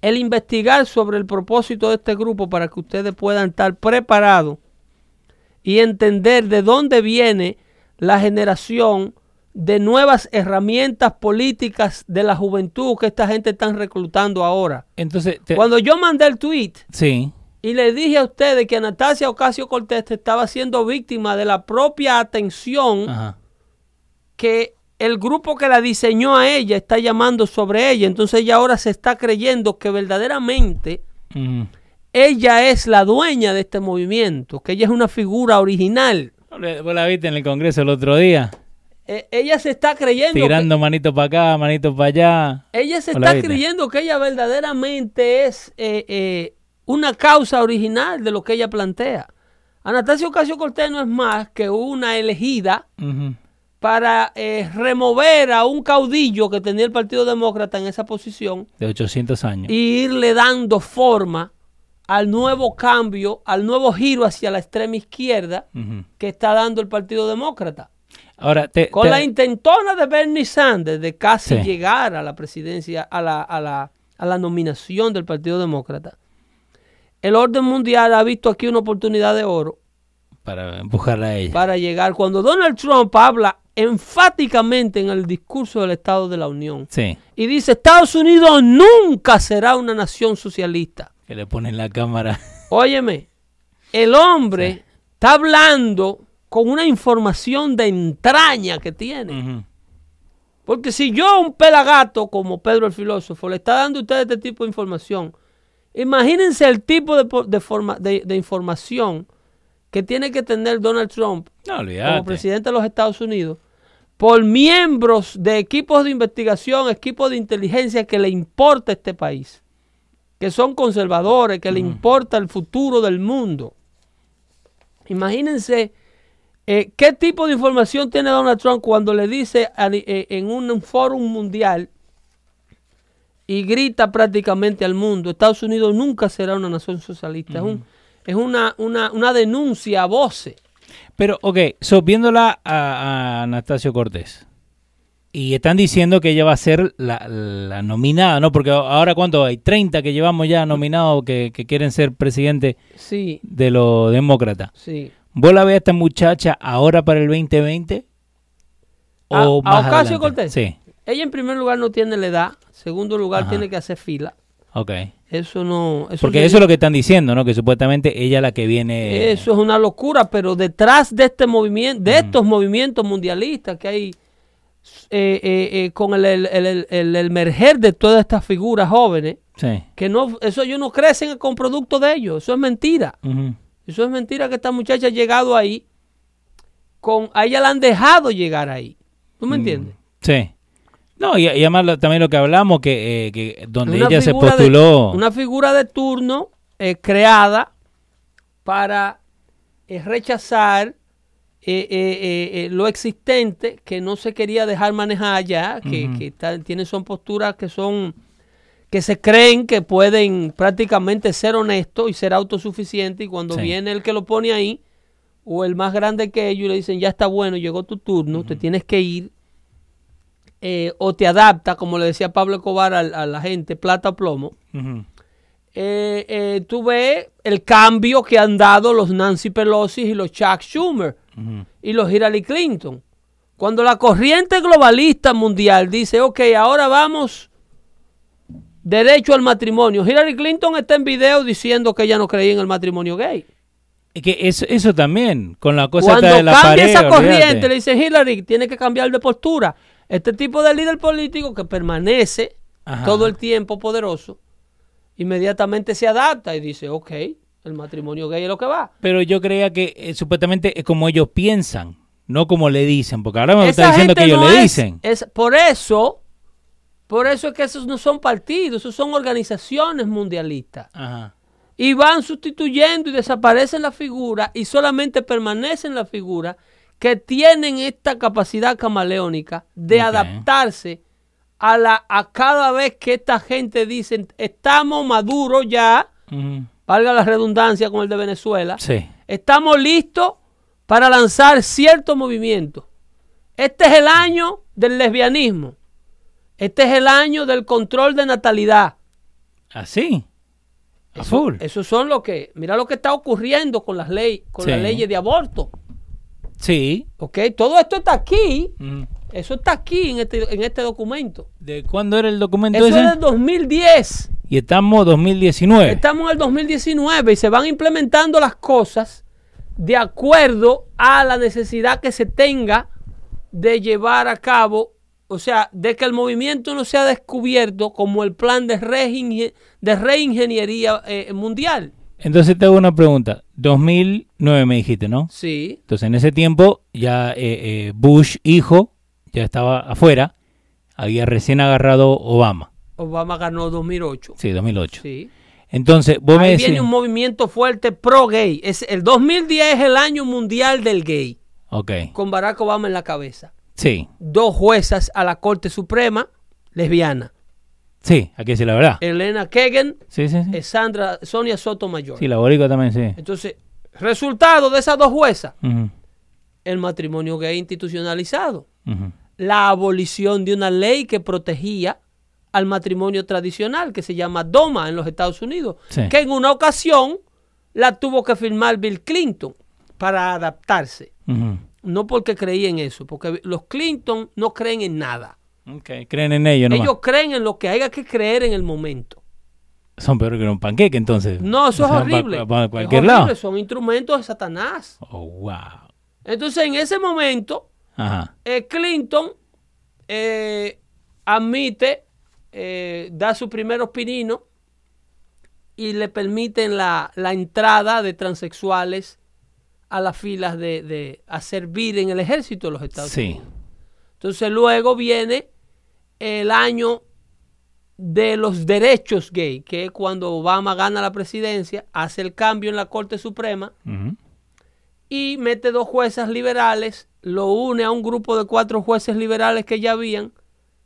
el investigar sobre el propósito de este grupo para que ustedes puedan estar preparados y entender de dónde viene la generación de nuevas herramientas políticas de la juventud que esta gente está reclutando ahora. Entonces, te- Cuando yo mandé el tweet sí. y le dije a ustedes que Anastasia Ocasio Cortés estaba siendo víctima de la propia atención Ajá. que el grupo que la diseñó a ella está llamando sobre ella. Entonces ella ahora se está creyendo que verdaderamente ella es la dueña de este movimiento, que ella es una figura original. Vos la viste en el Congreso el otro día, Eh, ella se está creyendo tirando manito para acá, manito para allá. que, ella se ¿O la está creyendo que ella verdaderamente es eh, eh, una causa original de lo que ella plantea. Anastasia Ocasio Cortés no es más que una elegida para eh, remover a un caudillo que tenía el Partido Demócrata en esa posición De 800 años. y irle dando forma al nuevo cambio, al nuevo giro hacia la extrema izquierda que está dando el Partido Demócrata. Ahora, te, Con te- la intentona de Bernie Sanders de casi Sí. llegar a la presidencia, a la, a, la, a la nominación del Partido Demócrata. El orden mundial ha visto aquí una oportunidad de oro para empujarla a ella. para llegar. Cuando Donald Trump habla enfáticamente en el discurso del Estado de la Unión Sí, y dice Estados Unidos nunca será una nación socialista. que le ponen la cámara. Óyeme, el hombre está hablando con una información de entraña que tiene. Porque si yo, un pelagato como Pedro el filósofo, le está dando a ustedes este tipo de información, imagínense el tipo de, forma- de- de información que tiene que tener Donald Trump No, como presidente de los Estados Unidos por miembros de equipos de investigación, equipos de inteligencia que le importa este país, que son conservadores, que le importa el futuro del mundo. Imagínense eh, qué tipo de información tiene Donald Trump cuando le dice eh, en un foro mundial y grita prácticamente al mundo, Estados Unidos nunca será una nación socialista. Es, un- es una, una, una denuncia a voces. Pero, ok, so, viéndola a, a Anastasio Cortés. Y están diciendo que ella va a ser la, la nominada, ¿no? Porque ahora, ¿cuánto hay? 30 que llevamos ya nominados que, que quieren ser presidente Sí, de los demócratas. sí. ¿Vos la ves a esta muchacha ahora para el 2020? ¿A- a más Ocasio adelante? Cortés? Sí, Ella en primer lugar no tiene la edad, segundo lugar Ajá. tiene que hacer fila. ok. Eso no. Eso Porque eso es lo que están diciendo, ¿no? Que supuestamente ella es la que viene... Eso es una locura, pero detrás de este movimiento, de estos movimientos mundialistas que hay eh, eh, eh, con el, el, el- el- el emerger de todas estas figuras jóvenes, Sí. que no, eso ellos no crecen con producto de ellos, eso es mentira. Ujú. Eso es mentira que esta muchacha ha llegado ahí, con, a ella la han dejado llegar ahí. ¿Tú Mm. me entiendes? Sí. No, y, y además también lo que hablamos, que, eh, que donde Una ella se de- postuló... una figura de turno eh, creada para eh, rechazar eh, lo existente que no se quería dejar manejar ya, que, que está- tienen son posturas que son que se creen que pueden prácticamente ser honestos y ser autosuficientes y cuando Sí. viene el que lo pone ahí o el más grande que ellos le dicen ya está bueno, llegó tu turno, te tienes que ir eh, o te adapta, como le decía Pablo Escobar al- a, la gente, plata o plomo, eh, eh, tú ves el cambio que han dado los Nancy Pelosi y los Chuck Schumer y los Hillary Clinton. Cuando la corriente globalista mundial dice, ok, ahora vamos derecho al matrimonio. Hillary Clinton está en video diciendo que ella no creía en el matrimonio gay. Que eso, eso también, con la cosa Cuando de la cambia pared, esa corriente, le dicen Hillary, tiene que cambiar de postura. Este tipo de líder político que permanece Ajá. todo el tiempo poderoso, inmediatamente se adapta y dice, ok, el matrimonio gay es lo que va. Pero yo creía que eh, supuestamente es como ellos piensan, no como le dicen, porque ahora me está diciendo que ellos no le es- dicen. es- por eso, por eso es que esos no son partidos, esos son organizaciones mundialistas. Ajá. Y van sustituyendo y desaparecen las figuras y solamente permanecen las figuras que tienen esta capacidad camaleónica de adaptarse a, la, a cada vez que esta gente dice estamos maduros ya, valga la redundancia con el de Venezuela, Sí. estamos listos para lanzar cierto movimiento. Este es el año del lesbianismo. Este es el año del control de natalidad. Así. A Eso, full. eso son lo que, mira lo que está ocurriendo con las leyes, con Sí. las leyes de aborto. Sí. ¿Ok? Todo esto está aquí. Ujú. Eso está aquí en este, en este documento. ¿De cuándo era el documento Eso ese? es del 2010. Y estamos 2019. Estamos en el 2019 y se van implementando las cosas de acuerdo a la necesidad que se tenga de llevar a cabo, o sea, de que el movimiento no sea descubierto como el plan de, reingen- de reingeniería eh, mundial. Entonces te hago una pregunta. 2009 me dijiste, ¿no? Sí, Entonces en ese tiempo ya eh, eh, Bush, hijo, ya estaba afuera. Había recién agarrado Obama. Obama ganó 2008. Sí, 2008. Sí. Entonces, vos me Ahí decís... viene un movimiento fuerte pro gay. Es, el 2010 es el año mundial del gay, Ok. con Barack Obama en la cabeza. Sí, Dos juezas a la Corte Suprema, lesbiana. sí, aquí sí la verdad. Elena Kagan, Sí, sí, sí. Sandra, Sonia Sotomayor. Sí, la boricua también, sí. Entonces, resultado de esas dos juezas, el matrimonio gay institucionalizado. La abolición de una ley que protegía al matrimonio tradicional, que se llama DOMA en los Estados Unidos, que en una ocasión la tuvo que firmar Bill Clinton para adaptarse. No porque creía en eso, porque los Clinton no creen en nada. Ok, creen en ellos nomás. Ellos creen en lo que haya que creer en el momento. Son peor que un panqueque, entonces. No, eso O sea, es horrible. Es cualquier horrible, lado. Son instrumentos de Satanás. Oh, wow. Entonces, en ese momento, Ajá. eh, Clinton eh, admite, eh, da su primer opinino y le permiten la, la entrada de transexuales a las filas de, de- a servir en el ejército de los Estados Sí. Unidos. Entonces luego viene el año de los derechos gay, que es cuando Obama gana la presidencia, hace el cambio en la Corte Suprema y mete dos jueces liberales, lo une a un grupo de cuatro jueces liberales que ya habían,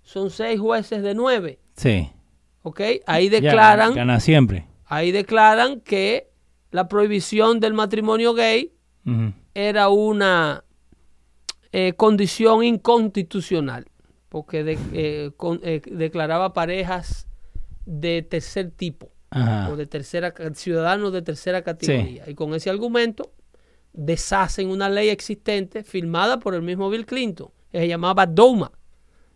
son seis jueces de nueve, Sí. ¿ok? Ahí Ya, declaran, Gana siempre. ahí declaran que la prohibición del matrimonio gay Era una eh, condición inconstitucional, porque de- eh, con- eh, declaraba parejas de tercer tipo Ajá. o de tercera ciudadanos de tercera categoría. Y con ese argumento deshacen una ley existente firmada por el mismo Bill Clinton, que se llamaba DOMA,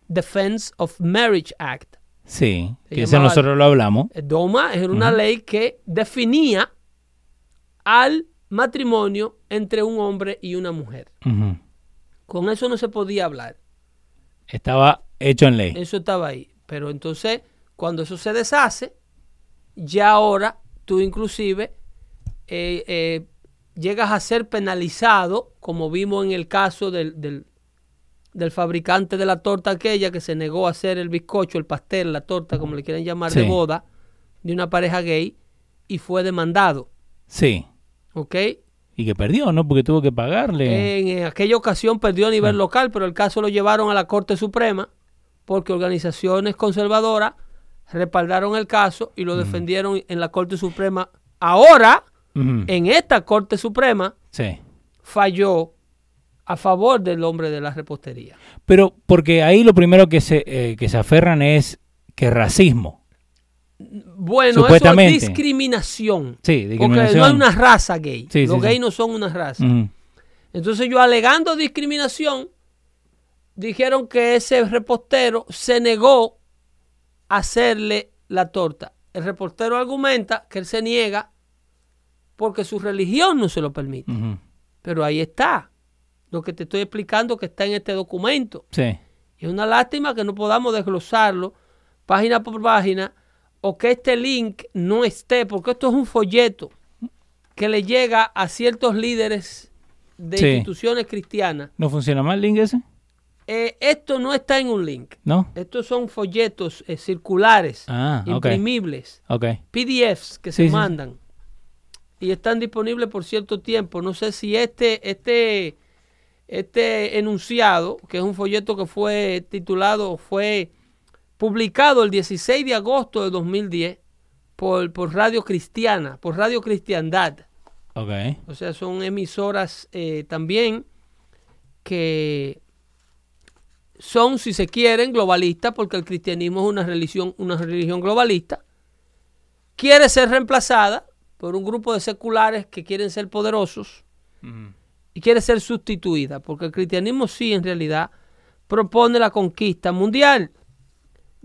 Defense of Marriage Act. Sí, Se que ese nosotros lo hablamos. DOMA era una ley que definía al matrimonio entre un hombre y una mujer. Con eso no se podía hablar. Estaba hecho en ley. Eso estaba ahí. Pero entonces, cuando eso se deshace, ya ahora tú inclusive eh, eh, llegas a ser penalizado, como vimos en el caso del, del, del fabricante de la torta aquella que se negó a hacer el bizcocho, el pastel, la torta, como le quieren llamar, de boda, de una pareja gay, y fue demandado. Sí. ¿Ok? Y que perdió, ¿no? Porque tuvo que pagarle. En, aquella ocasión perdió a nivel local, pero el caso lo llevaron a la Corte Suprema porque organizaciones conservadoras respaldaron el caso y lo defendieron en la Corte Suprema. Ahora, en esta Corte Suprema, Sí. falló a favor del hombre de la repostería. Pero porque ahí lo primero que se, eh, que se aferran es que racismo. Bueno, eso es discriminación. Sí, Porque discriminación. no hay una raza gay. Sí, Los sí, sí. gays no son una raza. Entonces yo alegando discriminación, dijeron que ese repostero se negó a hacerle la torta. El repostero argumenta que él se niega porque su religión no se lo permite. Pero ahí está. Lo que te estoy explicando que está en este documento. Sí. Y es una lástima que no podamos desglosarlo página por página o que este link no esté, porque esto es un folleto que le llega a ciertos líderes de Sí. instituciones cristianas. ¿No funciona mal el link ese? Eh, esto no está en un link. ¿No? Estos son folletos eh, circulares, Ah, imprimibles. PDFs que Sí, se sí. mandan y están disponibles por cierto tiempo. No sé si este, este, este enunciado, que es un folleto que fue titulado, fue publicado el 16 de agosto de 2010 por, por Radio Cristiana, por Radio Cristiandad. Ok. O sea, son emisoras eh, también que son, si se quieren, globalistas, porque el cristianismo es una religión, una religión globalista. Quiere ser reemplazada por un grupo de seculares que quieren ser poderosos y quiere ser sustituida, porque el cristianismo sí, en realidad, propone la conquista mundial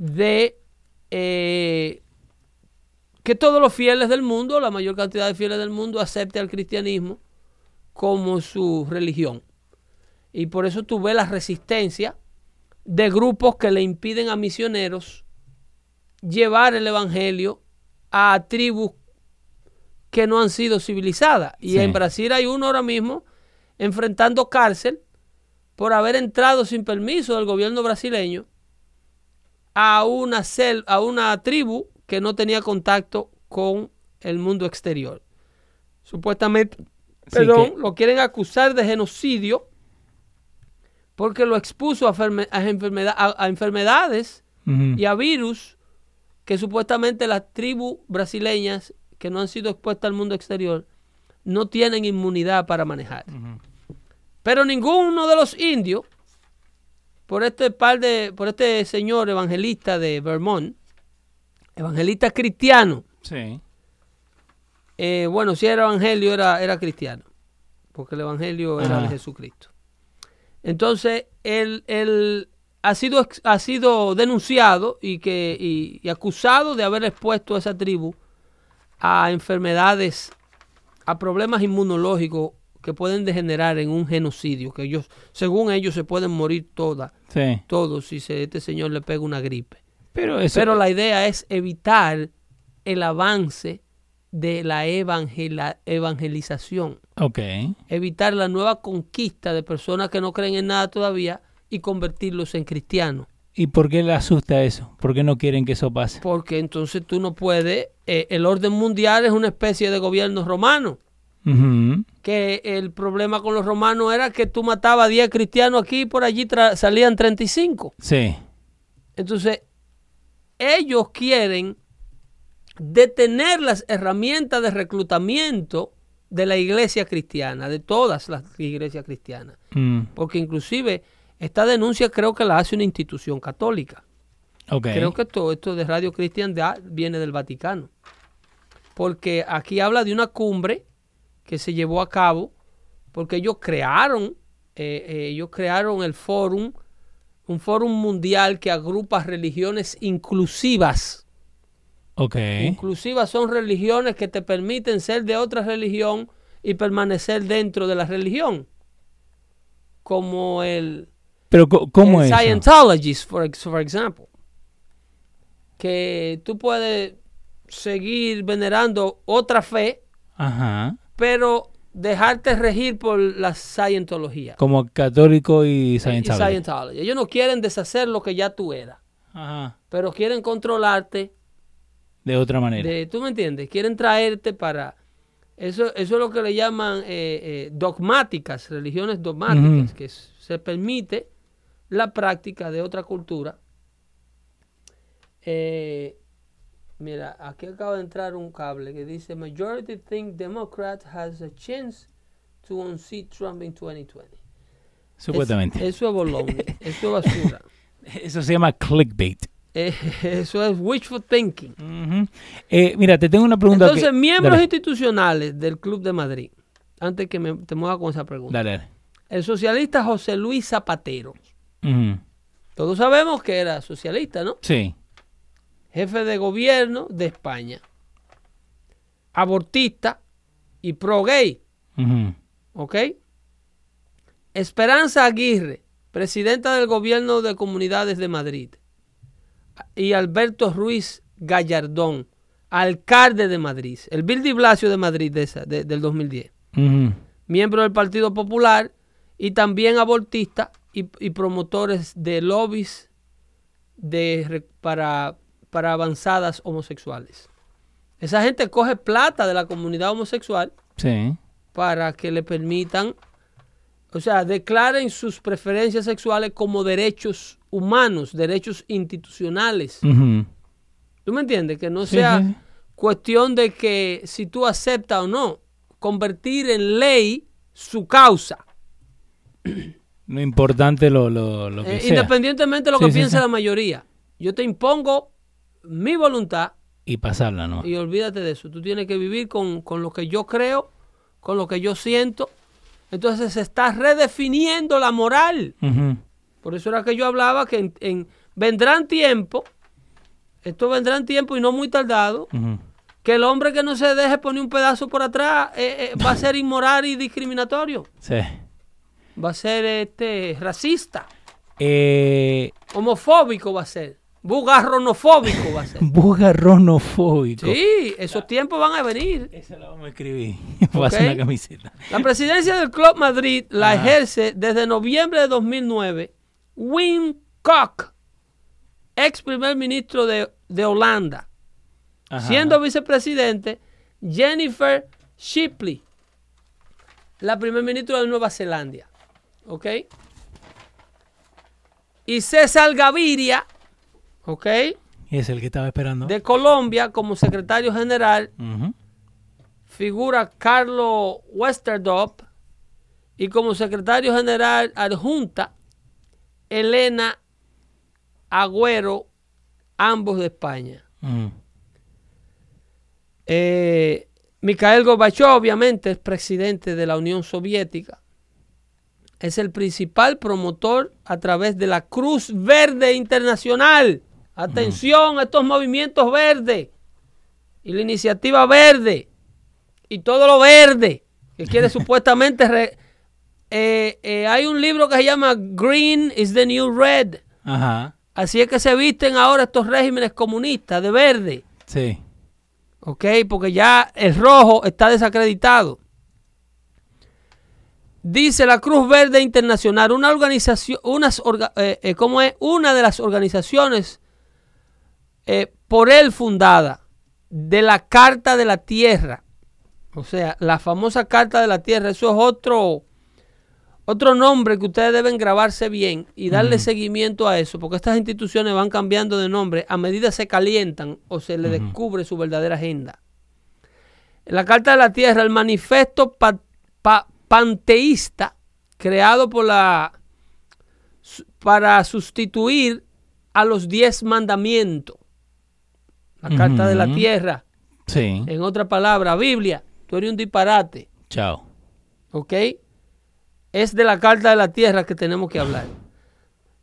de eh, que todos los fieles del mundo, la mayor cantidad de fieles del mundo, acepte al cristianismo como su religión. Y por eso tú ves la resistencia de grupos que le impiden a misioneros llevar el evangelio a tribus que no han sido civilizadas. Y Sí. en Brasil hay uno ahora mismo enfrentando cárcel por haber entrado sin permiso del gobierno brasileño a una, cel- a una tribu que no tenía contacto con el mundo exterior. Supuestamente, perdón, que- lo quieren acusar de genocidio porque lo expuso a, ferme- a enfermeda- a- a enfermedades y a virus que supuestamente las tribus brasileñas que no han sido expuestas al mundo exterior no tienen inmunidad para manejar. Pero ninguno de los indios, por este par de, por este señor evangelista de Vermont, evangelista cristiano, Sí. eh, bueno, si era evangelio, era, era cristiano, porque el evangelio era de. Jesucristo. Entonces, él, él ha, sido, ha sido denunciado y, que, y, y acusado de haber expuesto a esa tribu a enfermedades, a problemas inmunológicos que pueden degenerar en un genocidio, que ellos, según ellos, se pueden morir todas, Sí. todos si se, este señor le pega una gripe. Pero eso. Pero la idea es evitar el avance de la evangela- evangelización, Ok. evitar la nueva conquista de personas que no creen en nada todavía y convertirlos en cristianos. ¿Y por qué le asusta eso? ¿Por qué no quieren que eso pase? Porque entonces tú no puedes, eh, el orden mundial es una especie de gobierno romano. Que el problema con los romanos era que tú matabas a 10 cristianos aquí y por allí salían 35. Sí. Entonces, ellos quieren detener las herramientas de reclutamiento de la iglesia cristiana, de todas las iglesias cristianas. Mm. Porque inclusive esta denuncia creo que la hace una institución católica. Ok. Creo que todo esto de Radio Cristiandad viene del Vaticano. Porque aquí habla de una cumbre que se llevó a cabo porque ellos crearon, eh, eh, ellos crearon el fórum, un fórum mundial que agrupa religiones inclusivas. Ok. Inclusivas son religiones que te permiten ser de otra religión y permanecer dentro de la religión. Como el, Pero, ¿cómo el es? Scientologist, for example. Que tú puedes seguir venerando otra fe, Ajá. Pero dejarte regir por la Scientología. Como católico y y Scientology. Scientology. Ellos no quieren deshacer lo que ya tú eras, Ajá. pero quieren controlarte. De otra manera. De, ¿Tú me entiendes? Quieren traerte para... Eso, eso es lo que le llaman eh, eh, dogmáticas, religiones dogmáticas, que se permite la práctica de otra cultura. Eh, mira, aquí acaba de entrar un cable que dice, Majority think Democrat has a chance to unseat Trump in 2020. Supuestamente. Es- eso es bolón, eso es basura. Eso se llama clickbait. Eh, eso es wishful thinking. Eh, mira, te tengo una pregunta. Entonces, que- miembros Dale, institucionales del Club de Madrid, antes que me, te mueva con esa pregunta. dale, dale. El socialista José Luis Zapatero. Todos sabemos que era socialista, ¿no? Sí. Jefe de gobierno de España. Abortista y pro-gay. ¿ok? Esperanza Aguirre, presidenta del gobierno de comunidades de Madrid. Y Alberto Ruiz Gallardón, alcalde de Madrid. El Bill de Blasio de Madrid de esa- de- del 2010. Ujú. miembro del Partido Popular y también abortistas y, y promotores de lobbies de, para, para avanzadas homosexuales. Esa gente coge plata de la comunidad homosexual Sí. para que le permitan, o sea, declaren sus preferencias sexuales como derechos humanos, derechos institucionales. Ujú. ¿Tú me entiendes? Que no Sí, sea sí, cuestión de que si tú aceptas o no, convertir en ley su causa. Lo importante lo, lo, lo que Eh, sea. independientemente de lo que piense la mayoría. Yo te impongo mi voluntad Y pasarla, ¿no? y olvídate de eso. Tú tienes que vivir con, con lo que yo creo, con lo que yo siento. Entonces se está redefiniendo la moral. Por eso era que yo hablaba que en, en- vendrán tiempo, esto vendrá en tiempo y no muy tardado, que el hombre que no se deje poner un pedazo por atrás eh, eh, va a ser inmoral y discriminatorio. Sí. Va a ser este racista, Eh, homofóbico va a ser, bugarronofóbico va a ser. bugarronofóbico. Sí, esos tiempos van a venir. Esa la vamos a escribir. Va a Ok. una camiseta. La presidencia del Club Madrid la Ajá. ejerce desde noviembre de 2009 Wim Kok, ex primer ministro de, de Holanda. Ajá. Siendo vicepresidente Jennifer Shipley, la primer ministro de Nueva Zelanda. ¿Ok? Y César Gaviria, ¿ok? Es el que estaba esperando. De Colombia como secretario general figura Carlos Westerdorp y como secretario general adjunta Elena Agüero, ambos de España. Ujú. Eh, Mikhail Gorbachev, obviamente, es presidente de la Unión Soviética. Es el principal promotor a través de la Cruz Verde Internacional. Atención a estos movimientos verdes y la iniciativa verde y todo lo verde que quiere supuestamente... re- Eh, eh, hay un libro que se llama Green is the New Red. Ajá. Así es que se visten ahora estos regímenes comunistas de verde. Sí. ¿ok? Porque ya el rojo está desacreditado. Dice la Cruz Verde Internacional, una organización, unas orga- eh, eh, ¿cómo es? Una de las organizaciones eh, por él fundada de la Carta de la Tierra. O sea, la famosa Carta de la Tierra, eso es otro, otro nombre que ustedes deben grabarse bien y darle seguimiento a eso, porque estas instituciones van cambiando de nombre a medida se calientan o se le descubre su verdadera agenda. La Carta de la Tierra, el manifiesto pa- pa- panteísta creado por la para sustituir a los diez mandamientos. La Carta de la. Tierra, Sí. en otra palabra, Biblia, tú eres un disparate. Chao. ¿ok? Es de la Carta de la Tierra que tenemos que hablar.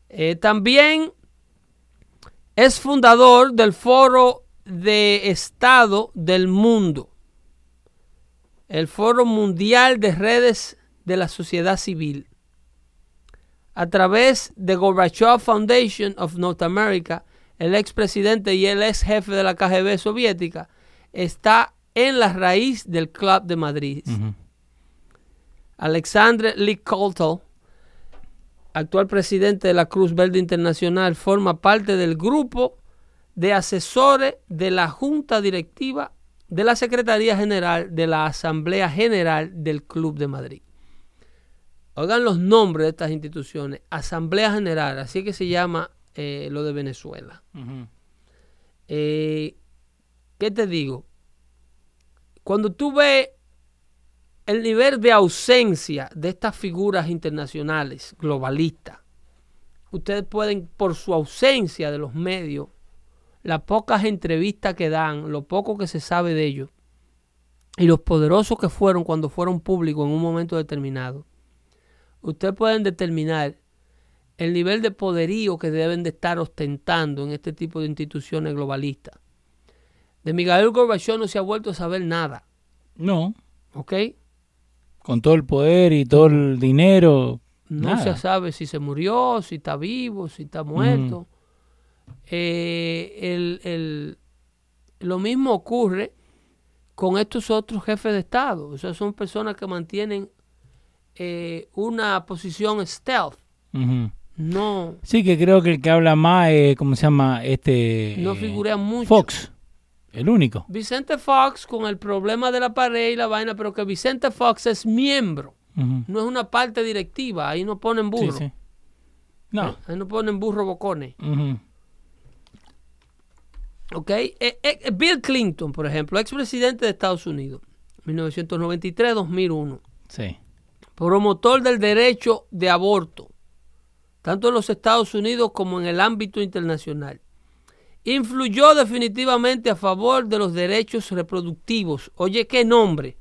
Eh, también es fundador del Foro de Estado del Mundo, el Foro Mundial de Redes de la Sociedad Civil. A través de Gorbachev Foundation of North America, el expresidente y el ex jefe de la KGB soviética, está en la raíz del Club de Madrid. Alexandre Lee Coltel, actual presidente de la Cruz Verde Internacional, forma parte del grupo de asesores de la Junta Directiva de la Secretaría General de la Asamblea General del Club de Madrid. Oigan los nombres de estas instituciones. Asamblea General, así que se llama eh, lo de Venezuela. Eh, ¿Qué te digo? Cuando tú ves el nivel de ausencia de estas figuras internacionales globalistas, ustedes pueden, por su ausencia de los medios, las pocas entrevistas que dan, lo poco que se sabe de ellos, y los poderosos que fueron cuando fueron públicos en un momento determinado, ustedes pueden determinar el nivel de poderío que deben de estar ostentando en este tipo de instituciones globalistas. De Miguel Gorbachev no se ha vuelto a saber nada. No. ¿Ok? Con todo el poder y todo el dinero. No se sabe si se murió, si está vivo, si está muerto. Eh, lo mismo ocurre con estos otros jefes de Estado. O sea, son personas que mantienen eh, una posición stealth. No. Sí, que creo que el que habla más es, ¿cómo se llama? Este. No figura mucho. Fox. El único. Vicente Fox con el problema de la pared y la vaina, pero que Vicente Fox es miembro. No es una parte directiva. Ahí no ponen burro. Sí, sí. No. Ahí no ponen burro bocones. Ok. Eh, eh, Bill Clinton, por ejemplo, expresidente de Estados Unidos, 1993-2001. Sí. Promotor del derecho de aborto tanto en los Estados Unidos como en el ámbito internacional. Influyó definitivamente a favor de los derechos reproductivos. Oye, qué nombre.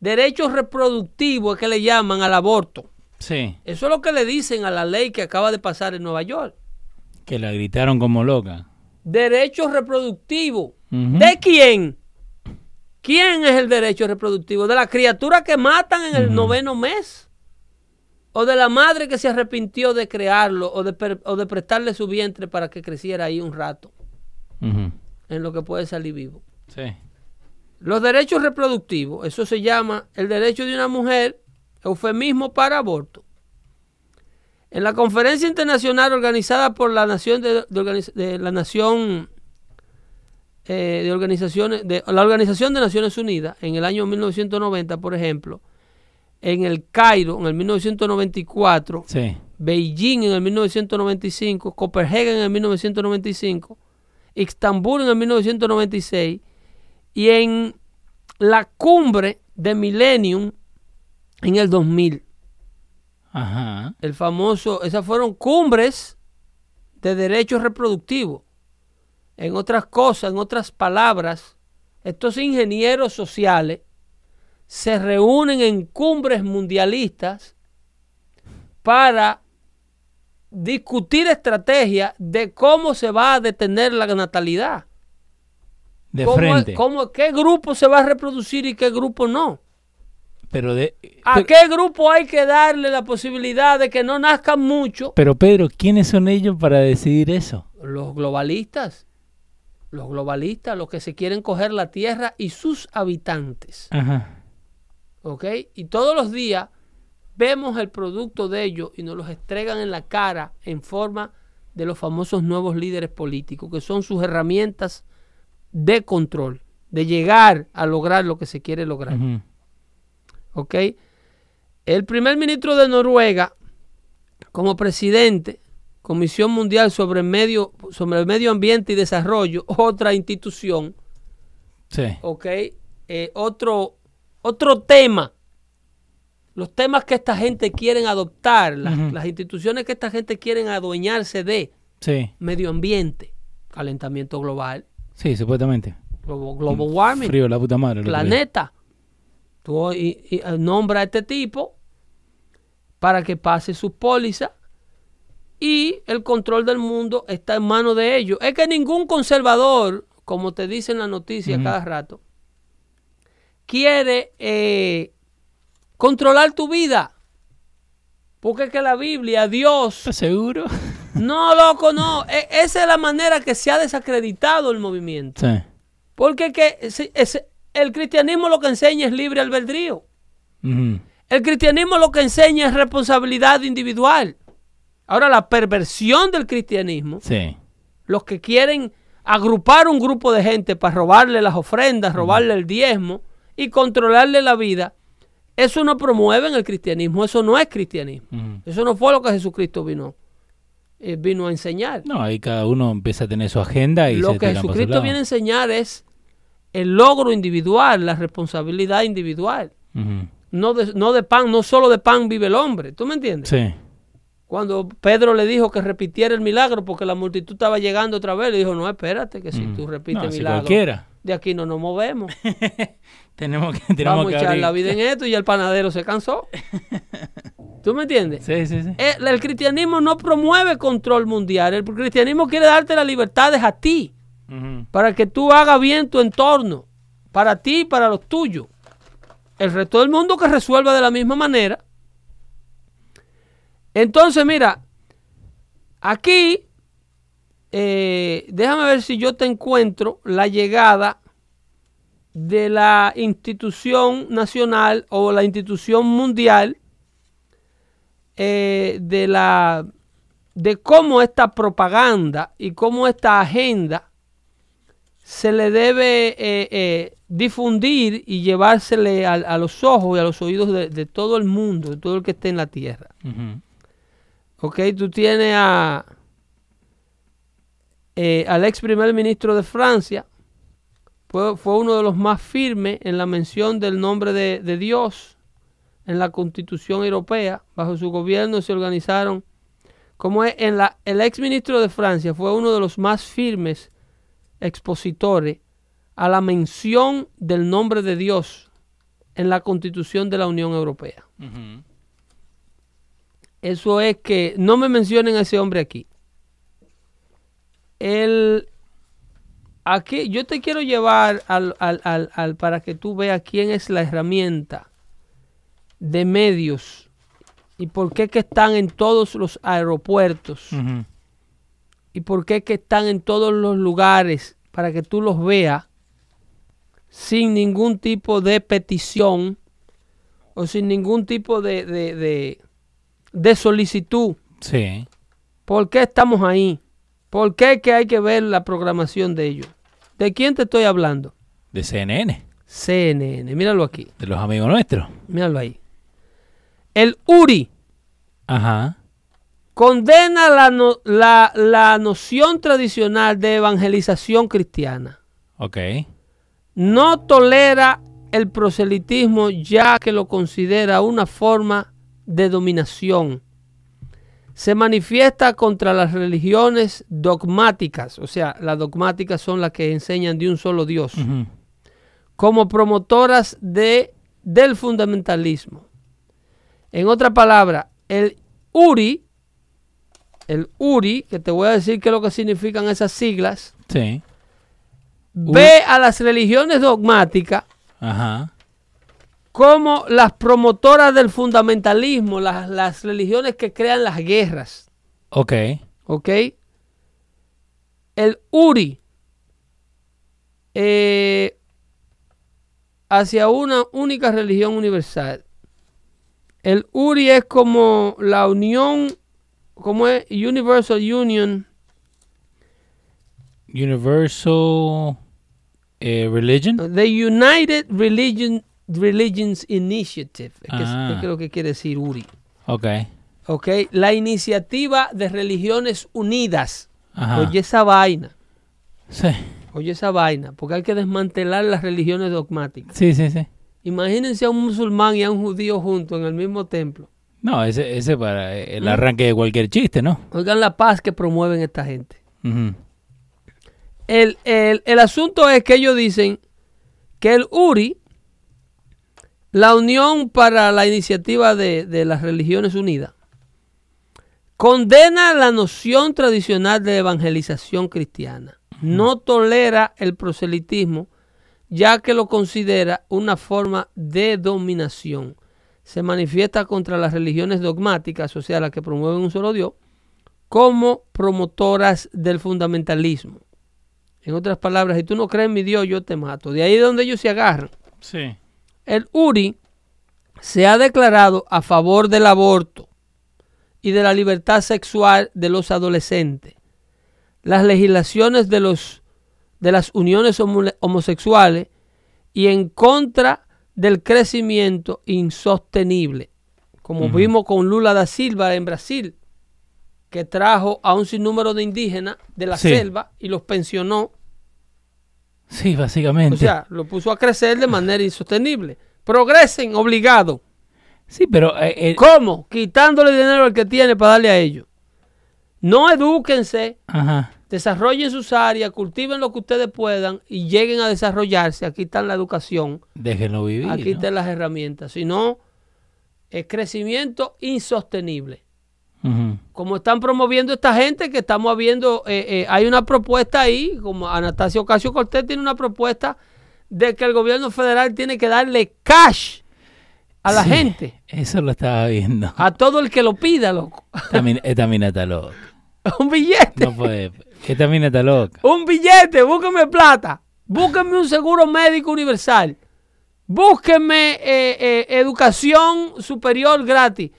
Derechos reproductivos es que le llaman al aborto. Sí. Eso es lo que le dicen a la ley que acaba de pasar en Nueva York. Que la gritaron como loca. Derechos reproductivos. ¿De quién? ¿Quién es el derecho reproductivo? De la criatura que matan en el noveno mes o de la madre que se arrepintió de crearlo o de, prestarle su vientre para que creciera ahí un rato, en lo que puede salir vivo. Sí. Los derechos reproductivos, eso se llama el derecho de una mujer, eufemismo para aborto. En la conferencia internacional organizada por la Nación de, la Nación eh, de Organizaciones de la Organización de Naciones Unidas en el año 1990, por ejemplo, en el Cairo en el 1994, Beijing en el 1995, Copenhague en el 1995, Estambul en el 1996 y en la cumbre de Millennium en el 2000. Ajá. El famoso, esas fueron cumbres de derechos reproductivos. En otras cosas, en otras palabras, estos ingenieros sociales se reúnen en cumbres mundialistas para discutir estrategias de cómo se va a detener la natalidad. De frente. ¿Qué grupo se va a reproducir y qué grupo no? Pero de, ¿A qué grupo hay que darle la posibilidad de que no nazcan mucho? Pero Pedro, ¿quiénes son ellos para decidir eso? Los globalistas. Los globalistas, los que se quieren coger la tierra y sus habitantes. Ajá. ¿Ok? Y todos los días vemos el producto de ellos y nos los entregan en la cara en forma de los famosos nuevos líderes políticos, que son sus herramientas de control, de llegar a lograr lo que se quiere lograr. ¿Ok? El primer ministro de Noruega, como presidente, Comisión Mundial sobre, medio, sobre el Medio Ambiente y Desarrollo, otra institución. Sí. ¿Ok? Eh, otro otro tema, los temas que esta gente quieren adoptar, las, instituciones que esta gente quieren adueñarse de, medio ambiente, calentamiento global. Sí, supuestamente. Global, warming. Frío, la puta madre. Planeta. Tú y, nombra a este tipo para que pase su póliza y el control del mundo está en manos de ellos. Es que ningún conservador, como te dicen la noticia cada rato, quiere eh, controlar tu vida. Porque es que la Biblia, Dios, ¿Estás seguro? no, loco, no. E- esa es la manera que se ha desacreditado el movimiento. Sí. Porque que el cristianismo lo que enseña es libre albedrío. El cristianismo lo que enseña es responsabilidad individual. Ahora, la perversión del cristianismo, Sí. los que quieren agrupar un grupo de gente para robarle las ofrendas, robarle el diezmo y controlarle la vida, eso no promueve en el cristianismo, eso no es cristianismo. Eso no fue lo que Jesucristo vino, eh, vino a enseñar. No, ahí cada uno empieza a tener su agenda y Lo se que Jesucristo viene a enseñar es el logro individual, la responsabilidad individual. No de, no de pan, no solo de pan vive el hombre. ¿Tú me entiendes? Sí. Cuando Pedro le dijo que repitiera el milagro porque la multitud estaba llegando otra vez, le dijo, no, espérate, que si Ujú. tú repites No, el milagro, de aquí no nos movemos. Tenemos que, tenemos Vamos a echar la vida en esto y el panadero se cansó. ¿Tú me entiendes? Sí, sí, sí. El, el cristianismo no promueve control mundial. El cristianismo quiere darte las libertades a ti, para que tú hagas bien tu entorno, para ti y para los tuyos. El resto del mundo que resuelva de la misma manera. Entonces, mira, aquí, eh, déjame ver si yo te encuentro la llegada de la institución nacional o la institución mundial eh, de la de cómo esta propaganda y cómo esta agenda se le debe eh, eh, difundir y llevársele a, a los ojos y a los oídos de, de todo el mundo, de todo el que esté en la tierra. Ok, tú tienes a, eh, al ex primer ministro de Francia, fue, fue uno de los más firmes en la mención del nombre de, de Dios en la constitución europea. Bajo su gobierno se organizaron, como es en la, el ex ministro de Francia fue uno de los más firmes expositores a la mención del nombre de Dios en la constitución de la Unión Europea. Eso es que no me mencionen a ese hombre aquí. El, aquí yo te quiero llevar al, al- al- al- para que tú veas quién es la herramienta de medios y por qué que están en todos los aeropuertos y por qué que están en todos los lugares para que tú los veas sin ningún tipo de petición o sin ningún tipo de, de, de- de solicitud. Sí. ¿Por qué estamos ahí? ¿Por qué que hay que ver la programación de ellos? ¿De quién te estoy hablando? De CNN. CNN, míralo aquí, De los amigos nuestros. míralo ahí. El URI Ajá. condena la, no- la, la noción tradicional de evangelización cristiana. Ok. no tolera el proselitismo ya que lo considera una forma de dominación. Se manifiesta contra las religiones dogmáticas, o sea, las dogmáticas son las que enseñan de un solo Dios, como promotoras de, del fundamentalismo. En otra palabra, el URI, el URI, que te voy a decir qué es lo que significan esas siglas, Sí. ve a las religiones dogmáticas Ajá. Como las promotoras del fundamentalismo, las, las religiones que crean las guerras. Ok. ¿Ok? El URI eh, hacia una única religión universal. El URI es como la unión, como es Universal Union, Universal eh, Religion. The United Religion, Religions Initiative. Es que, Ah. es que lo que quiere decir URI. Ok. ¿Ok? La iniciativa de religiones unidas. Ajá. Oye esa vaina. Sí. Oye esa vaina. Porque hay que desmantelar las religiones dogmáticas. Sí, sí, sí. Imagínense a un musulmán y a un judío juntos en el mismo templo. No, ese, ese para ¿Mm? el arranque de cualquier chiste, ¿no? Oigan la paz que promueven esta gente. El, el- el asunto es que ellos dicen que el URI, la Unión para la Iniciativa de, las Religiones Unidas, condena la noción tradicional de evangelización cristiana. No tolera el proselitismo, ya que lo considera una forma de dominación. Se manifiesta contra las religiones dogmáticas, o sea, las que promueven un solo Dios, como promotoras del fundamentalismo. En otras palabras, si tú no crees en mi Dios, yo te mato. De ahí es donde ellos se agarran. Sí. El URI se ha declarado a favor del aborto y de la libertad sexual de los adolescentes. Las legislaciones de, los, de las uniones homosexuales y en contra del crecimiento insostenible, como vimos con Lula da Silva en Brasil, que trajo a un sinnúmero de indígenas de la selva y los pensionó. Sí, básicamente. O sea, lo puso a crecer de manera insostenible. Progresen, obligado. Sí, pero... Eh, eh, ¿Cómo? Quitándole dinero al que tiene para darle a ellos. No edúquense, desarrollen sus áreas, cultiven lo que ustedes puedan y lleguen a desarrollarse. Aquí está la educación. Déjenlo vivir. Aquí están las herramientas. Si no, es crecimiento insostenible. Como están promoviendo esta gente que estamos viendo, eh, eh, hay una propuesta ahí, como Anastasio Ocasio Cortés tiene una propuesta de que el gobierno federal tiene que darle cash a la gente. Eso lo estaba viendo. A todo el que lo pida, loco. Esta mina está loca. un billete. No puede. Esta mina está loca. Un billete, búsqueme plata. Búsquenme un seguro médico universal. Búsquenme eh, educación superior gratis.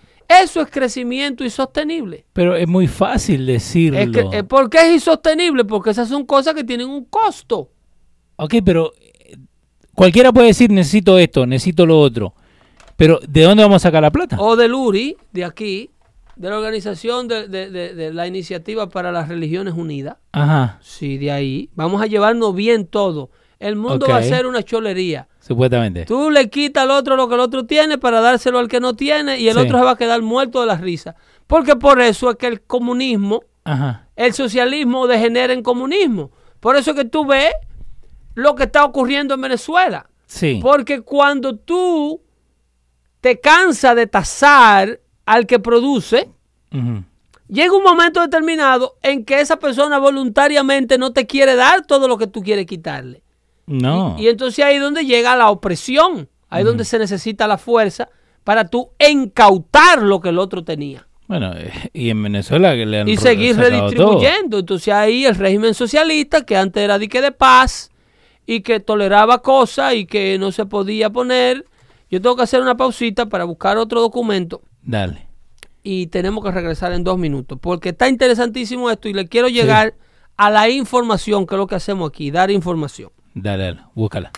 Eso es crecimiento insostenible. Pero es muy fácil decirlo. Eh, ¿Por qué es insostenible? Porque esas son cosas que tienen un costo. Ok, pero eh, cualquiera puede decir necesito esto, necesito lo otro. Pero ¿de dónde vamos a sacar la plata? O del URI, de aquí, de la organización de, la Iniciativa para las Religiones Unidas. Ajá. Sí, de ahí. Vamos a llevarnos bien todo. El mundo va a ser una cholería. Supuestamente. Tú le quitas al otro lo que el otro tiene para dárselo al que no tiene y el otro se va a quedar muerto de la risa. Porque por eso es que el comunismo, el socialismo degenera en comunismo. Por eso es que tú ves lo que está ocurriendo en Venezuela. Sí. Porque cuando tú te cansas de tasar al que produce, llega un momento determinado en que esa persona voluntariamente no te quiere dar todo lo que tú quieres quitarle. No. Y, entonces ahí es donde llega la opresión, ahí es donde se necesita la fuerza para tú incautar lo que el otro tenía. Bueno, eh, y en Venezuela que le han Y seguir redistribuyendo. Entonces ahí el régimen socialista, que antes era dique de paz y que toleraba cosas y que no se podía poner. Yo tengo que hacer una pausita para buscar otro documento. Dale. Y tenemos que regresar en dos minutos, porque está interesantísimo esto y le quiero llegar a la información, que es lo que hacemos aquí, dar información. Dale, dale, búscala.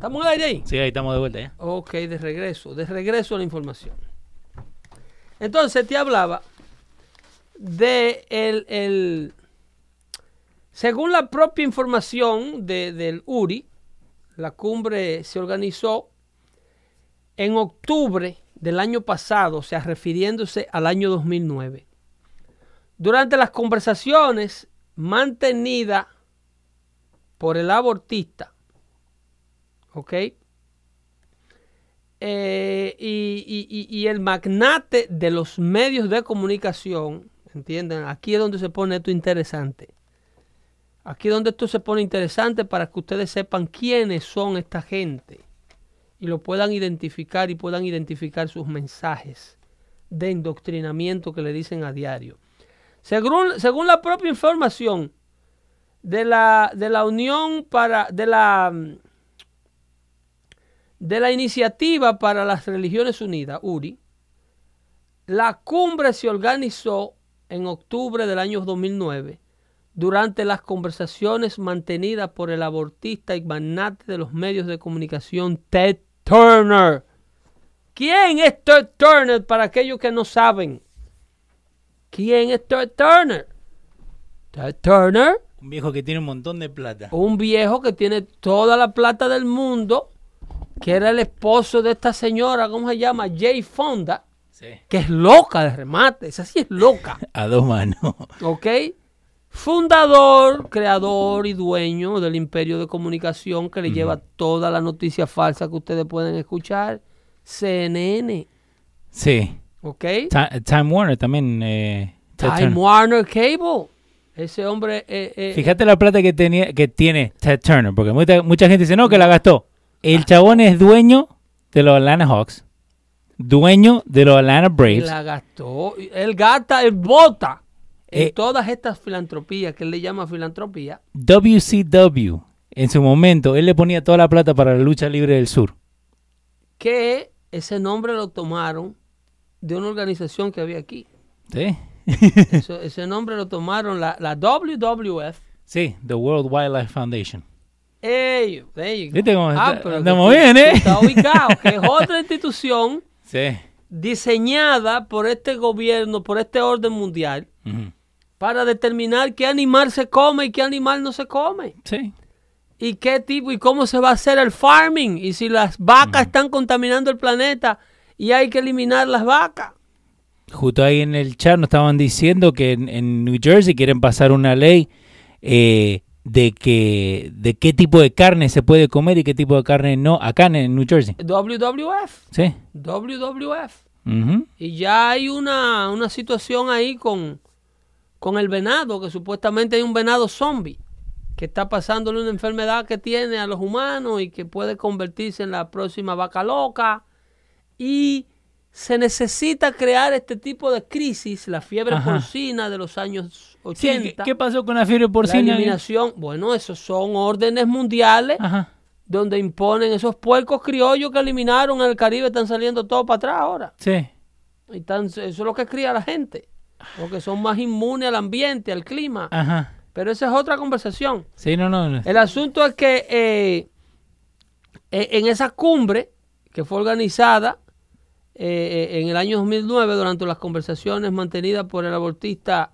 ¿Estamos al aire ahí? Sí, ahí estamos de vuelta ya. Ok, de regreso, de regreso a la información. Entonces te hablaba de el, según la propia información del URI, la cumbre se organizó en octubre del año pasado, o sea, refiriéndose al año 2009, Durante las conversaciones mantenidas por el abortista, ¿ok? Eh, y, y- y- el magnate de los medios de comunicación, ¿entienden? Aquí es donde se pone esto interesante. Aquí es donde esto se pone interesante para que ustedes sepan quiénes son esta gente y lo puedan identificar y puedan identificar sus mensajes de indoctrinamiento que le dicen a diario. Según, según la propia información de la, de la Unión para de la mm, de la Iniciativa para las Religiones Unidas, URI, la cumbre se organizó en octubre del año 2009 durante las conversaciones mantenidas por el abortista y magnate de los medios de comunicación Ted Turner. ¿Quién es Ted Turner para aquellos que no saben? ¿Quién es Ted Turner? Ted Turner, Un viejo que tiene un montón de plata. un viejo que tiene toda la plata del mundo, que era el esposo de esta señora, ¿cómo se llama? Jay Fonda, Sí. que es loca de remate, esa sí es loca. A dos manos. ¿ok? Fundador, creador y dueño del imperio de comunicación que le lleva toda la noticia falsa que ustedes pueden escuchar. CNN, Sí. ¿ok? Ti- Time Warner también. Eh, Time Turner. Warner Cable. Ese hombre... eh, eh, Fíjate la plata que tenía que tiene Ted Turner, porque mucha, mucha gente dice, no, que la gastó. El chabón es dueño de los Atlanta Hawks, dueño de los Atlanta Braves. la gastó. Él gasta, él vota en Eh, todas estas filantropías que él le llama filantropía. WCW, en su momento, él le ponía toda la plata para la lucha libre del sur. Que ese nombre lo tomaron de una organización que había aquí. ¿Sí? Eso- ese nombre lo tomaron la, la WWF. Sí, The World Wildlife Foundation. You go. ¿Viste cómo está- pero andamos bien, eh? tú estás ubicado, que es otra institución Sí. diseñada por este gobierno, por este orden mundial, para determinar qué animal se come y qué animal no se come. Sí. Y qué tipo y cómo se va a hacer el farming. Y si las vacas están contaminando el planeta y hay que eliminar las vacas. Justo ahí en el chat nos estaban diciendo que en, en New Jersey quieren pasar una ley eh, de que de qué tipo de carne se puede comer y qué tipo de carne no acá en, New Jersey. WWF. Sí. WWF. Ujú. Y ya hay una, una situación ahí con, con el venado, que supuestamente hay un venado zombie, que está pasándole una enfermedad que tiene a los humanos y que puede convertirse en la próxima vaca loca. Y se necesita crear este tipo de crisis, la fiebre Ajá. porcina de los años 80. ¿qué, qué pasó con la fiebre la porcina? eliminación, bueno, esos son órdenes mundiales Ajá. donde imponen esos puercos criollos que eliminaron el Caribe, están saliendo todos para atrás ahora. Sí. Y tan- eso es lo que cría la gente. Porque son más inmunes al ambiente, al clima. Ajá. Pero esa es otra conversación. Sí, no, no. no. El asunto es que eh, eh, en esa cumbre que fue organizada eh, eh, en el año 2009 durante las conversaciones mantenidas por el abortista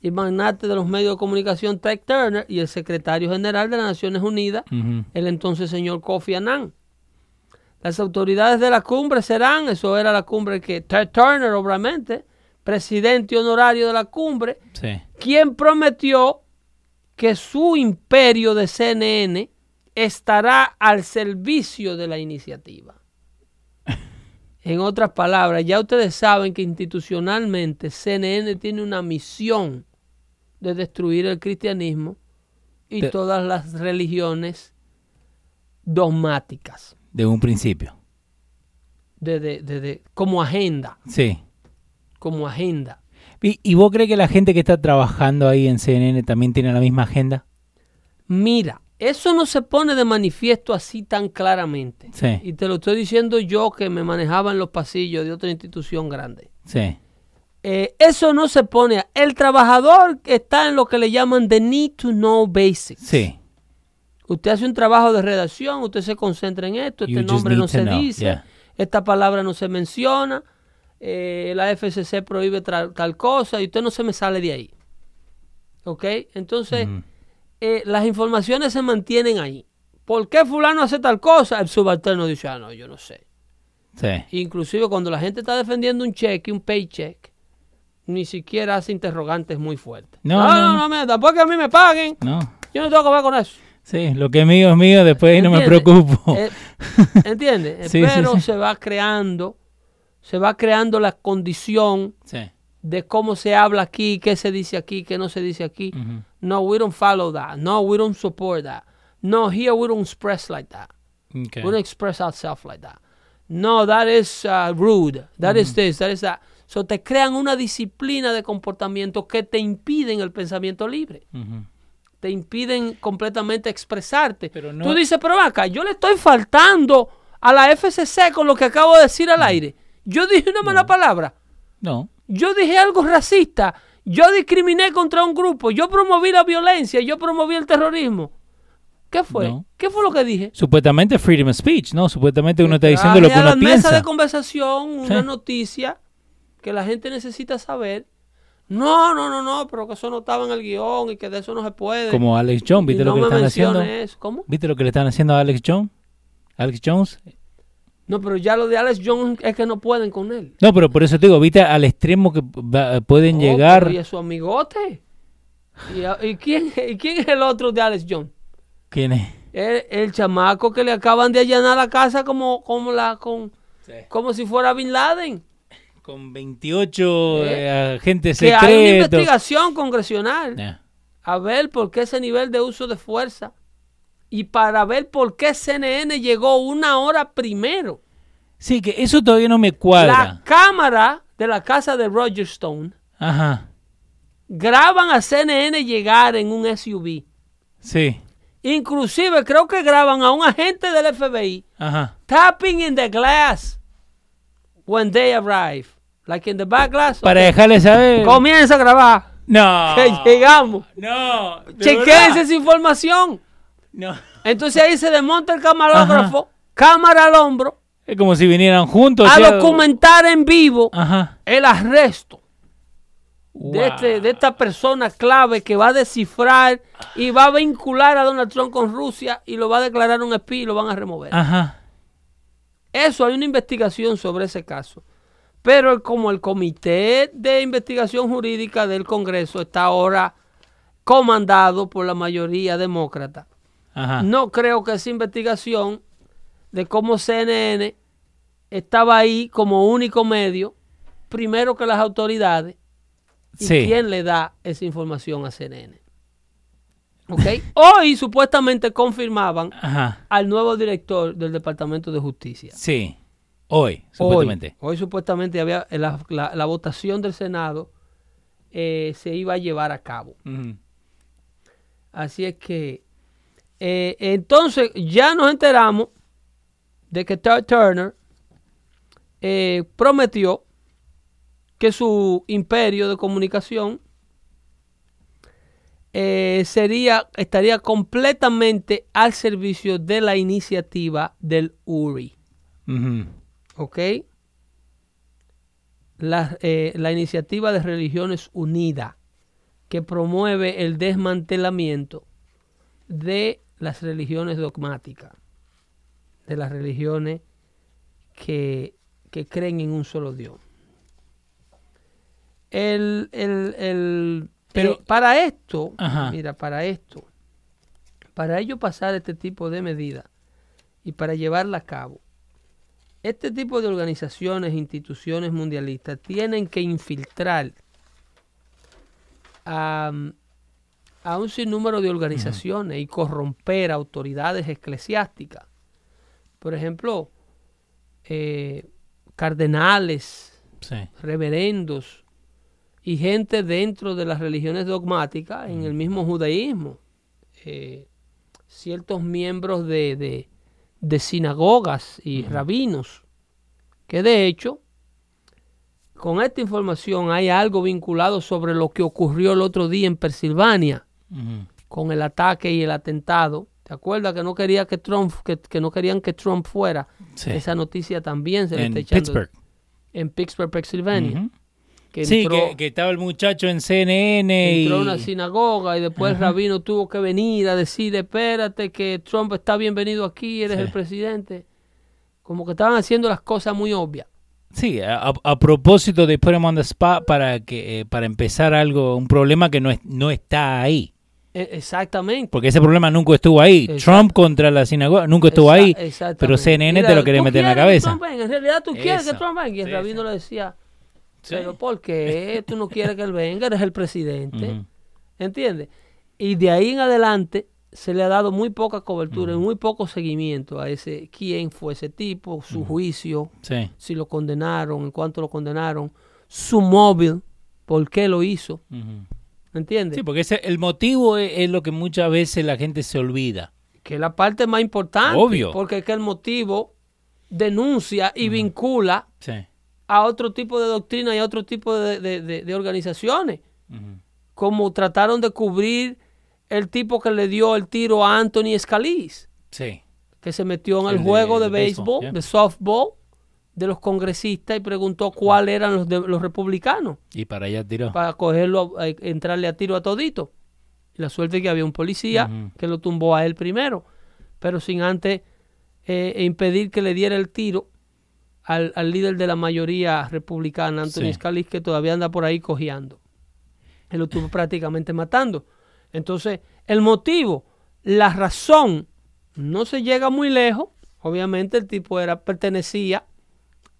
y magnate de los medios de comunicación Ted Turner y el secretario general de las Naciones Unidas, el entonces señor Kofi Annan. Las autoridades de la cumbre serán, eso era la cumbre que Ted Turner, obviamente, presidente honorario de la cumbre, Sí. quien prometió que su imperio de CNN estará al servicio de la iniciativa. En otras palabras, ya ustedes saben que institucionalmente CNN tiene una misión de destruir el cristianismo y todas las religiones dogmáticas, De un principio. de- de- como agenda, Sí. como agenda. ¿Y, y vos crees que la gente que está trabajando ahí en CNN también tiene la misma agenda? Mira, eso no se pone de manifiesto así tan claramente. Sí. Y te lo estoy diciendo yo que me manejaba en los pasillos de otra institución grande. Sí. Eh, eso no se pone. El trabajador está en lo que le llaman the need to know basics. Sí. Usted hace un trabajo de redacción, usted se concentra en esto, este nombre no se know, dice, yeah. esta palabra no se menciona, eh, la FCC prohíbe tal cosa y usted no se me sale de ahí. ¿Ok? Entonces. Eh, las informaciones se mantienen ahí. ¿Por qué fulano hace tal cosa? El subalterno dice, ah, no, yo no sé. Sí. Inclusive cuando la gente está defendiendo un cheque, un paycheck, ni siquiera hace interrogantes muy fuertes. No, no, no, no, no. no, tampoco que a mí me paguen. No. Yo no tengo que ver con eso. Sí, lo que es mío es mío, después no me preocupo. Eh, ¿Entiendes? Sí, Pero sí. se va creando, se va creando la condición Sí. De cómo se habla aquí, qué se dice aquí, qué no se dice aquí. No, we don't follow that. No, we don't support that. No, here we don't express like that. Okay. We don't express ourselves like that. No, that is uh, rude. That is this, that is that. So te crean una disciplina de comportamiento que te impiden el pensamiento libre. Te impiden completamente expresarte. Pero no- Tú dices, pero ven acá, yo le estoy faltando a la FCC con lo que acabo de decir al aire. Yo dije una mala palabra. No. Yo dije algo racista. Yo discriminé contra un grupo. Yo promoví la violencia. Yo promoví el terrorismo. ¿Qué fue? No. ¿Qué fue lo que dije? Supuestamente freedom of speech, ¿no? Supuestamente uno está diciendo lo que uno la mesa piensa. de conversación una Sí. noticia que la gente necesita saber. No, no, no, no, pero que eso no estaba en el guion y que de eso no se puede. Como Alex Jones, Y ¿viste lo no que le están haciendo? eso. ¿Cómo? ¿Viste lo que le están haciendo a Alex Jones? Alex Jones. No, pero ya lo de Alex Jones es que no pueden con él. No, pero por eso te digo, ¿viste al extremo que pueden Oh, llegar? Y es su amigote. ¿Y, quién, ¿Y quién es el otro de Alex Jones? ¿Quién es? El, el chamaco que le acaban de allanar la casa como, como, la, con, como si fuera Bin Laden. Con 28 Eh, agentes Que hay una investigación congresional a ver por qué ese nivel de uso de fuerza y para ver por qué CNN llegó una hora primero. Sí, que eso todavía no me cuadra. La cámara de la casa de Roger Stone Ajá. graban a CNN llegar en un SUV. Sí. Inclusive creo que graban a un agente del FBI Ajá. tapping in the glass when they arrive. Like in the back glass. Para ok. dejarle saber. Comienza a grabar. No. Que llegamos. No. ¿de Chequense verdad? esa información. No. Entonces ahí se desmonta el camarógrafo, cámara al hombro, Es como si vinieran juntos. a documentar en vivo Ajá. el arresto de, este- de esta persona clave que va a descifrar y va a vincular a Donald Trump con Rusia y lo va a declarar un espía y lo van a remover. Ajá. Eso, hay una investigación sobre ese caso. Pero como el Comité de Investigación Jurídica del Congreso está ahora comandado por la mayoría demócrata, Ajá. no creo que esa investigación de cómo CNN estaba ahí como único medio, primero que las autoridades, y Sí. quién le da esa información a CNN. ¿Ok? Hoy supuestamente confirmaban Ajá. al nuevo director del Departamento de Justicia. Sí. Hoy, supuestamente. hoy supuestamente había la, la- la votación del Senado eh, se iba a llevar a cabo. Así es que eh, entonces ya nos enteramos de que Ted Turner eh, prometió que su imperio de comunicación eh, sería estaría completamente al servicio de la iniciativa del URI. ¿ok? La, eh, la iniciativa de Religiones Unidas, que promueve el desmantelamiento de las religiones dogmáticas, de las religiones que, que creen en un solo Dios. El, el- el- Pero- eh, para esto, Ajá. mira, para esto, para ello pasar este tipo de medidas y para llevarla a cabo, este tipo de organizaciones, instituciones mundialistas tienen que infiltrar a, a un sinnúmero de organizaciones y corromper autoridades eclesiásticas. Por ejemplo, eh, cardenales, Sí. reverendos y gente dentro de las religiones dogmáticas en el mismo judaísmo. Eh, ciertos miembros de, de- de sinagogas y rabinos, que de hecho, con esta información hay algo vinculado sobre lo que ocurrió el otro día en Pensilvania Con el ataque y el atentado. ¿Te acuerdas que no quería que Trump, que, que no querían que Trump fuera? Sí. Esa noticia también se le está echando Pittsburgh. en Pittsburgh, Pennsylvania. Que Sí, entró, que, que estaba el muchacho en CNN entró a y... una sinagoga y después el rabino tuvo que venir a decir, espérate que Trump está bienvenido aquí, eres Sí. el presidente. Como que estaban haciendo las cosas muy obvias. Sí, a, a propósito de put him on the spot para que eh, para empezar algo, un problema que no es, no está ahí, Exactamente. porque ese problema nunca estuvo ahí. Exacto. Trump contra la sinagoga nunca estuvo ahí, pero CNN te lo quiere ¿tú meter en la cabeza. Trump venga? En realidad tú quieres que. Trump venga. Y el Sí, rabino sí. le decía, Sí. pero ¿por qué tú no quieres que él venga? Eres el presidente. Ujú. ¿Entiendes? Y de ahí en adelante se le ha dado muy poca cobertura y muy poco seguimiento a ese quién fue ese tipo, su juicio, si lo condenaron, en cuánto lo condenaron, su móvil, por qué lo hizo. Ujú. ¿Entiendes? Sí, porque ese, el motivo es, es lo que muchas veces la gente se olvida. que es la parte más importante. Obvio. Porque es que el motivo denuncia y vincula Sí. a otro tipo de doctrina y a otro tipo de, de- de- de organizaciones. Como trataron de cubrir el tipo que le dio el tiro a Anthony Scalise, Sí. que se metió en el, juego de, béisbol, béisbol, yeah. de softball, de los congresistas y preguntó cuáles eran los, de- los republicanos Y para allá tiró. para cogerlo, a- entrarle a tiro a todito. Y la suerte es que había un policía que lo tumbó a él primero, pero sin antes eh, impedir que le diera el tiro al, al líder de la mayoría republicana, Anthony Sí. Scalise, que todavía anda por ahí cojeando. Él lo estuvo prácticamente matando. Entonces, el motivo, la razón, no se llega muy lejos. Obviamente el tipo era, pertenecía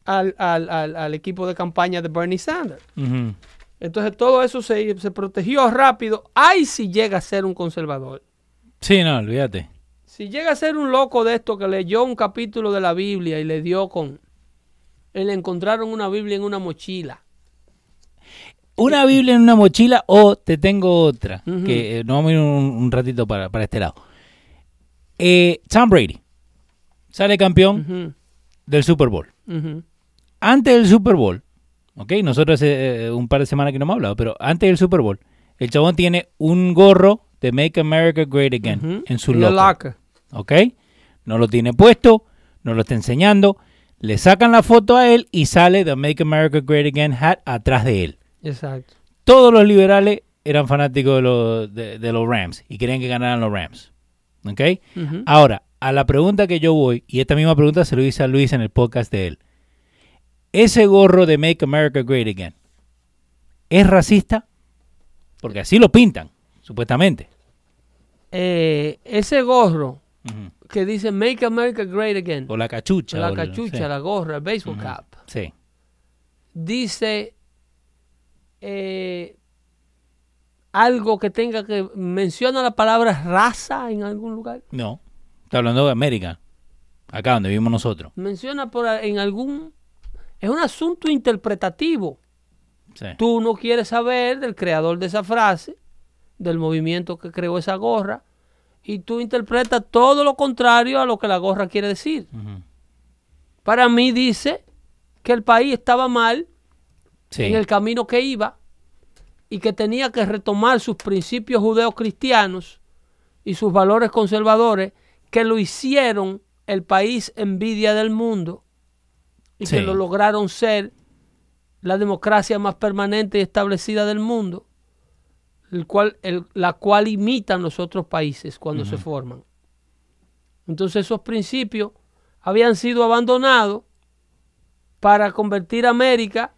al, al- al- al equipo de campaña de Bernie Sanders. Entonces todo eso se, se protegió rápido. Ay, si llega a ser un conservador. Sí, no, olvídate. Si llega a ser un loco de esto que leyó un capítulo de la Biblia y le dio con... y le encontraron una Biblia en una mochila. Una Biblia en una mochila o te tengo otra. Que eh, nos vamos a ir un, un ratito para, para este lado. Eh, Tom Brady sale campeón del Super Bowl. Antes del Super Bowl, ok, nosotros hace eh, un par de semanas que no hemos hablado, pero antes del Super Bowl, el chabón tiene un gorro de Make America Great Again en su locker. locker. ¿ok? No lo tiene puesto, no lo está enseñando, le sacan la foto a él y sale The Make America Great Again hat atrás de él. Exacto. Todos los liberales eran fanáticos de los, de, de los Rams y querían que ganaran los Rams, ¿ok? Ahora, a la pregunta que yo voy, y esta misma pregunta se lo hice a Luis en el podcast de él. ¿Ese gorro de Make America Great Again es racista? Porque así lo pintan, supuestamente. Eh, ese gorro que dice Make America Great Again, O la cachucha. la o el- cachucha, la gorra, el baseball cap, Sí. dice eh, algo que tenga que menciona la palabra raza en algún lugar. No. Está hablando de América. Acá donde vivimos nosotros. Menciona por en algún es un asunto interpretativo. Sí. Tú no quieres saber del creador de esa frase, del movimiento que creó esa gorra, y tú interpretas todo lo contrario a lo que la gorra quiere decir. Para mí dice que el país estaba mal Sí. en el camino que iba y que tenía que retomar sus principios judeocristianos y sus valores conservadores que lo hicieron el país envidia del mundo y Sí. que lo lograron ser la democracia más permanente y establecida del mundo, el cual, el- la cual imitan los otros países cuando se forman. Entonces esos principios habían sido abandonados para convertir a América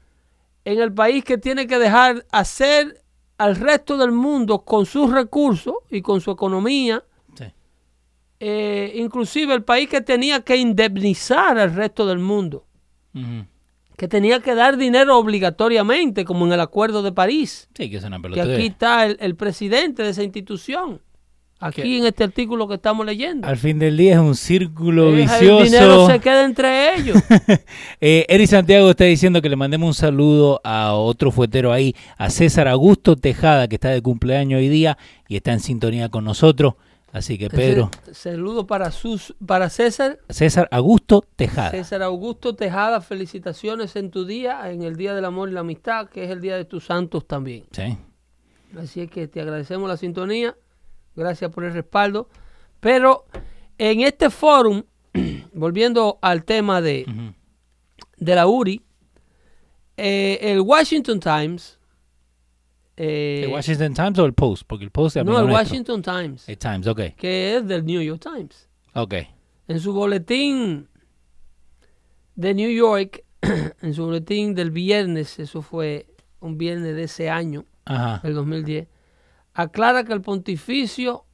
en el país que tiene que dejar hacer al resto del mundo con sus recursos y con su economía, Sí. eh, inclusive el país que tenía que indemnizar al resto del mundo, Que tenía que dar dinero obligatoriamente, como en el Acuerdo de París, Sí, que es una que pelotudez. aquí está el, el presidente de esa institución, aquí Que- en este artículo que estamos leyendo. Al fin del día es un círculo vicioso. El dinero se queda entre ellos. Eh, Eri Santiago está diciendo que le mandemos un saludo a otro fuetero ahí, a César Augusto Tejada, que está de cumpleaños hoy día y está en sintonía con nosotros. Así que Pedro, Saludo para, sus, para César. César Augusto Tejada. César Augusto Tejada, felicitaciones en tu día, en el Día del Amor y la Amistad, que es el Día de tus santos también. Sí. Así es que te agradecemos la sintonía, gracias por el respaldo. Pero en este fórum, volviendo al tema de, de la URI, eh, el Washington Times, eh, ¿El Washington Times o el Post? Porque el Post no, el nuestro. Washington Times, El Times, ok. que es del New York Times. Ok. en su boletín de New York en su boletín del viernes, eso fue un viernes de ese año, Ajá. el 2010, aclara que el pontificio,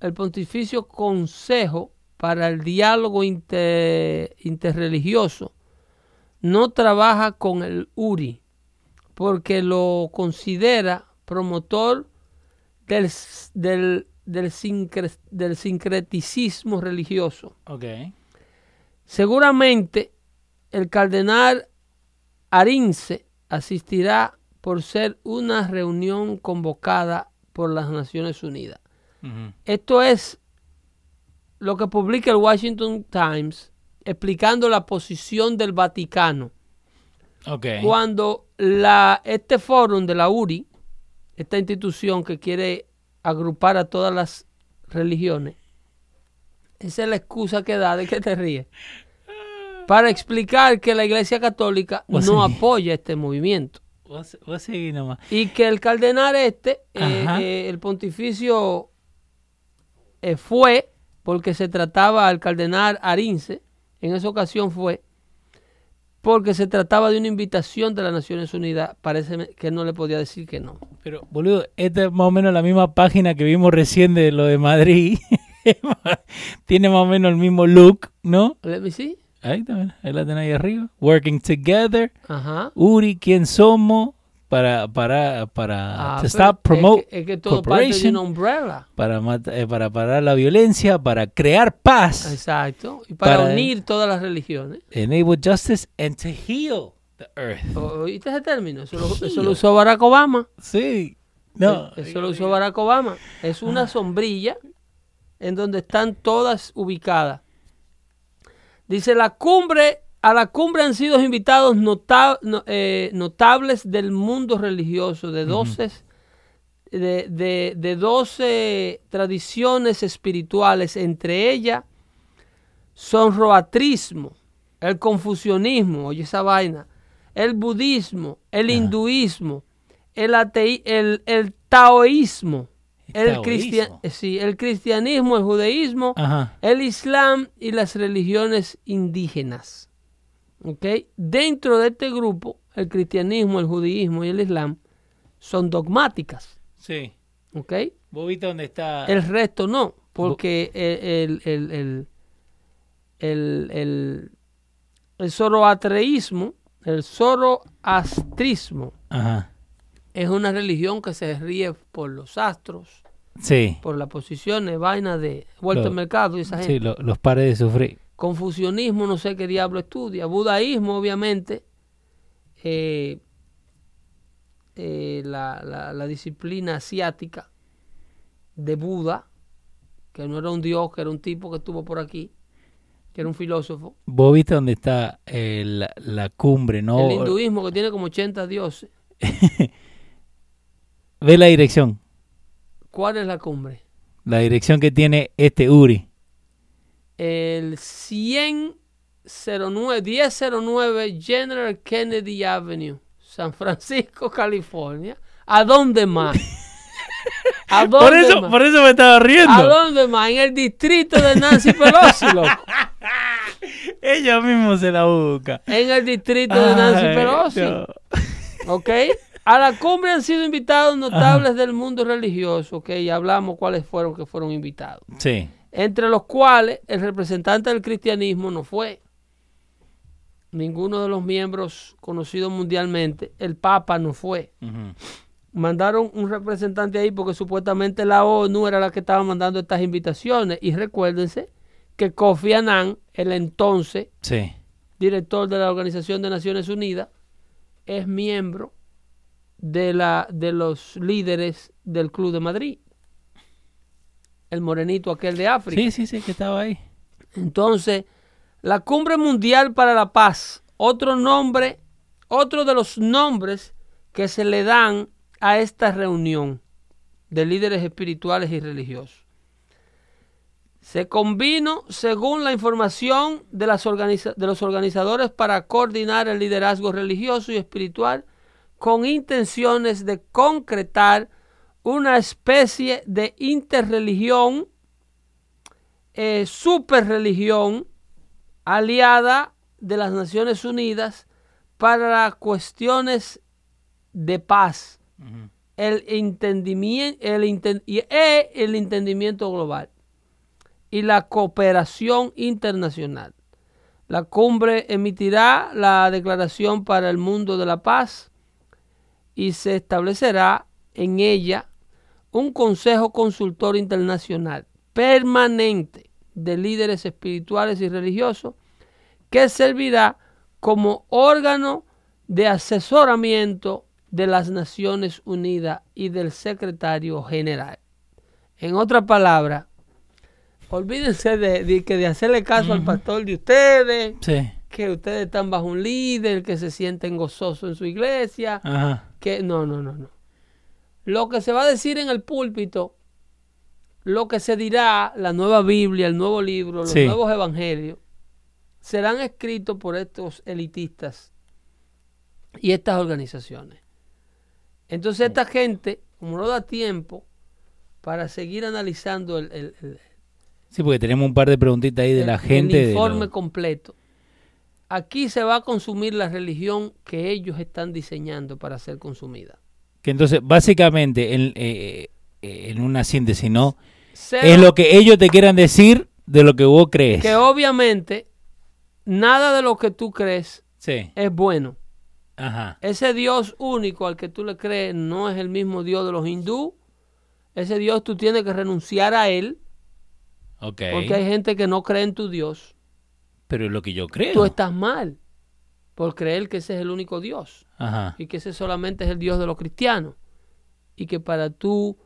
el pontificio Consejo para el Diálogo inter- Interreligioso no trabaja con el URI porque lo considera promotor del, del, del, sincre- del sincreticismo religioso. Ok. Seguramente el cardenal Arince asistirá por ser una reunión convocada por las Naciones Unidas. Esto es lo que publica el Washington Times explicando la posición del Vaticano. Cuando la, este foro de la URI, esta institución que quiere agrupar a todas las religiones, esa es la excusa que da de que te ríes, para explicar que la Iglesia Católica no apoya este movimiento. Voy a seguir nomás. y que el cardenal este, eh, eh, el pontificio eh, fue, porque se trataba al cardenal Arince, en esa ocasión fue, porque se trataba de una invitación de las Naciones Unidas, parece que no le podía decir que no. Pero, boludo, esta es más o menos la misma página que vimos recién de lo de Madrid. Tiene más o menos el mismo look, ¿no? Let me see. Ahí también, ahí la tenés ahí arriba. Working together. Ajá. Uri, ¿quién somos? Para, para, para Ah, to stop, es promote, que, es que parte de corporation. umbrella. para, eh, para parar la violencia, para crear paz, Exacto. Y para, Para- unir todas las religiones. enable justice, and to heal the earth. O- ¿Oíste ese término? Eso lo, eso lo usó Barack Obama. Sí. No. Eh, Eso lo usó Barack Obama. Es una sombrilla en donde están todas ubicadas. Dice la cumbre, a la cumbre han sido invitados nota- no- eh, notables del mundo religioso de 12, de, de, de 12 tradiciones espirituales, entre ellas sonroatrismo, el confucianismo, oye esa vaina, el budismo, el hinduismo, el, atei- el, el taoísmo, el, sí, el cristianismo, el judaísmo, Ajá. el islam y las religiones indígenas. ¿Ok? Dentro de este grupo, el cristianismo, el judaísmo y el islam son dogmáticas. Sí. ¿Ok? ¿Vos viste dónde está? El resto no, porque el, el, el, el, el, el zoroastrismo, Ajá. es una religión que se ríe por los astros, Sí. por las posiciones, vaina de vuelto Lo- al mercado y esa gente. Sí, lo- los pares de sufrir. Confucianismo, no sé qué diablo estudia. Budaísmo, obviamente. eh, eh, la, la- la disciplina asiática de Buda, que no era un dios, que era un tipo que estuvo por aquí, que era un filósofo. ¿Vos viste dónde está eh, la, la cumbre, no? El hinduismo, que tiene como 80 dioses. Ve la dirección. ¿Cuál es la cumbre? La dirección que tiene este Uri. El 109, 1009 General Kennedy Avenue, San Francisco, California. ¿A dónde más? ¿A dónde Por eso, más? por eso me estaba ¿A riendo. dónde más? En el distrito de Nancy Pelosi, loco. Ella mismo se la busca. En el distrito de Nancy Ay, Pelosi. no. ¿Ok? A la cumbre han sido invitados notables del mundo religioso. ¿Ok? Ya hablamos cuáles fueron que fueron invitados. Sí. Entre los cuales el representante del cristianismo no fue. Ninguno de los miembros conocidos mundialmente. El Papa no fue. Mandaron un representante ahí porque supuestamente la ONU era la que estaba mandando estas invitaciones. Y recuérdense que Kofi Annan, el entonces Sí. director de la Organización de Naciones Unidas, es miembro de, la, de los líderes del Club de Madrid. El morenito aquel de África. Sí, sí, sí, que estaba ahí. Entonces, la Cumbre Mundial para la Paz, otro nombre, otro de los nombres que se le dan a esta reunión de líderes espirituales y religiosos. Se convino, según la información de, las organiza- de los organizadores, para coordinar el liderazgo religioso y espiritual con intenciones de concretar una especie de interreligión eh, superreligión aliada de las Naciones Unidas para cuestiones de paz, el entendimiento, el, enten- y- e el entendimiento global y la cooperación internacional. La cumbre emitirá la declaración para el mundo de la paz y se establecerá en ella un consejo consultor internacional permanente de líderes espirituales y religiosos que servirá como órgano de asesoramiento de las Naciones Unidas y del secretario general. En otras palabras, olvídense de, de de hacerle caso al pastor de ustedes, Sí. que ustedes están bajo un líder, que se sienten gozosos en su iglesia, Ajá. que no, no, no, no. Lo que se va a decir en el púlpito, lo que se dirá, la nueva Biblia, el nuevo libro, los Sí. nuevos evangelios, serán escritos por estos elitistas y estas organizaciones. Entonces esta gente, como no da tiempo para seguir analizando el, el- el- Sí, porque tenemos un par de preguntitas ahí de el- la el gente. de informe lo- completo, aquí se va a consumir la religión que ellos están diseñando para ser consumida. Que entonces, básicamente, en, eh, eh, en una síntesis, ¿no? Cero- Es lo que ellos te quieran decir de lo que vos crees. que obviamente nada de lo que tú crees Sí. es bueno. Ajá. Ese Dios único al que tú le crees no es el mismo Dios de los hindú. Ese Dios tú tienes que renunciar a él porque hay gente que no cree en tu Dios. Pero es lo que yo creo. Tú estás mal por creer que ese es el único Dios Ajá. y que ese solamente es el Dios de los cristianos y que para tú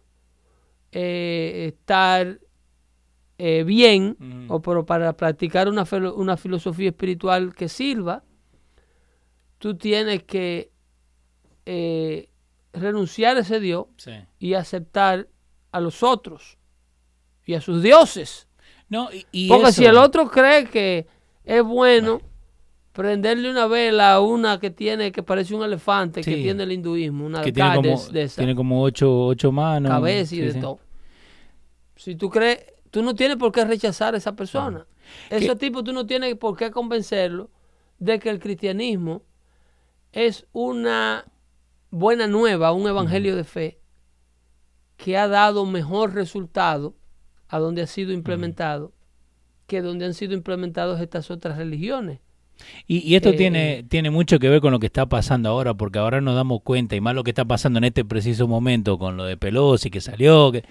eh, estar eh, bien o para practicar una, una filosofía espiritual que sirva, tú tienes que eh, renunciar a ese Dios Sí. y aceptar a los otros y a sus dioses. No, y, y Porque eso- si el otro cree que es bueno prenderle una vela a una que tiene que parece un elefante que tiene el hinduismo, una que tiene como, de esa tiene como ocho, ocho manos. cabeza y Sí, de sí. todo. Si tú crees, tú no tienes por qué rechazar a esa persona. Ese tipo tú no tienes por qué convencerlo de que el cristianismo es una buena nueva, un evangelio de fe que ha dado mejor resultado a donde ha sido implementado que donde han sido implementadas estas otras religiones. Y, y esto Eh, tiene, tiene mucho que ver con lo que está pasando ahora, porque ahora nos damos cuenta, y más lo que está pasando en este preciso momento con lo de Pelosi que salió, que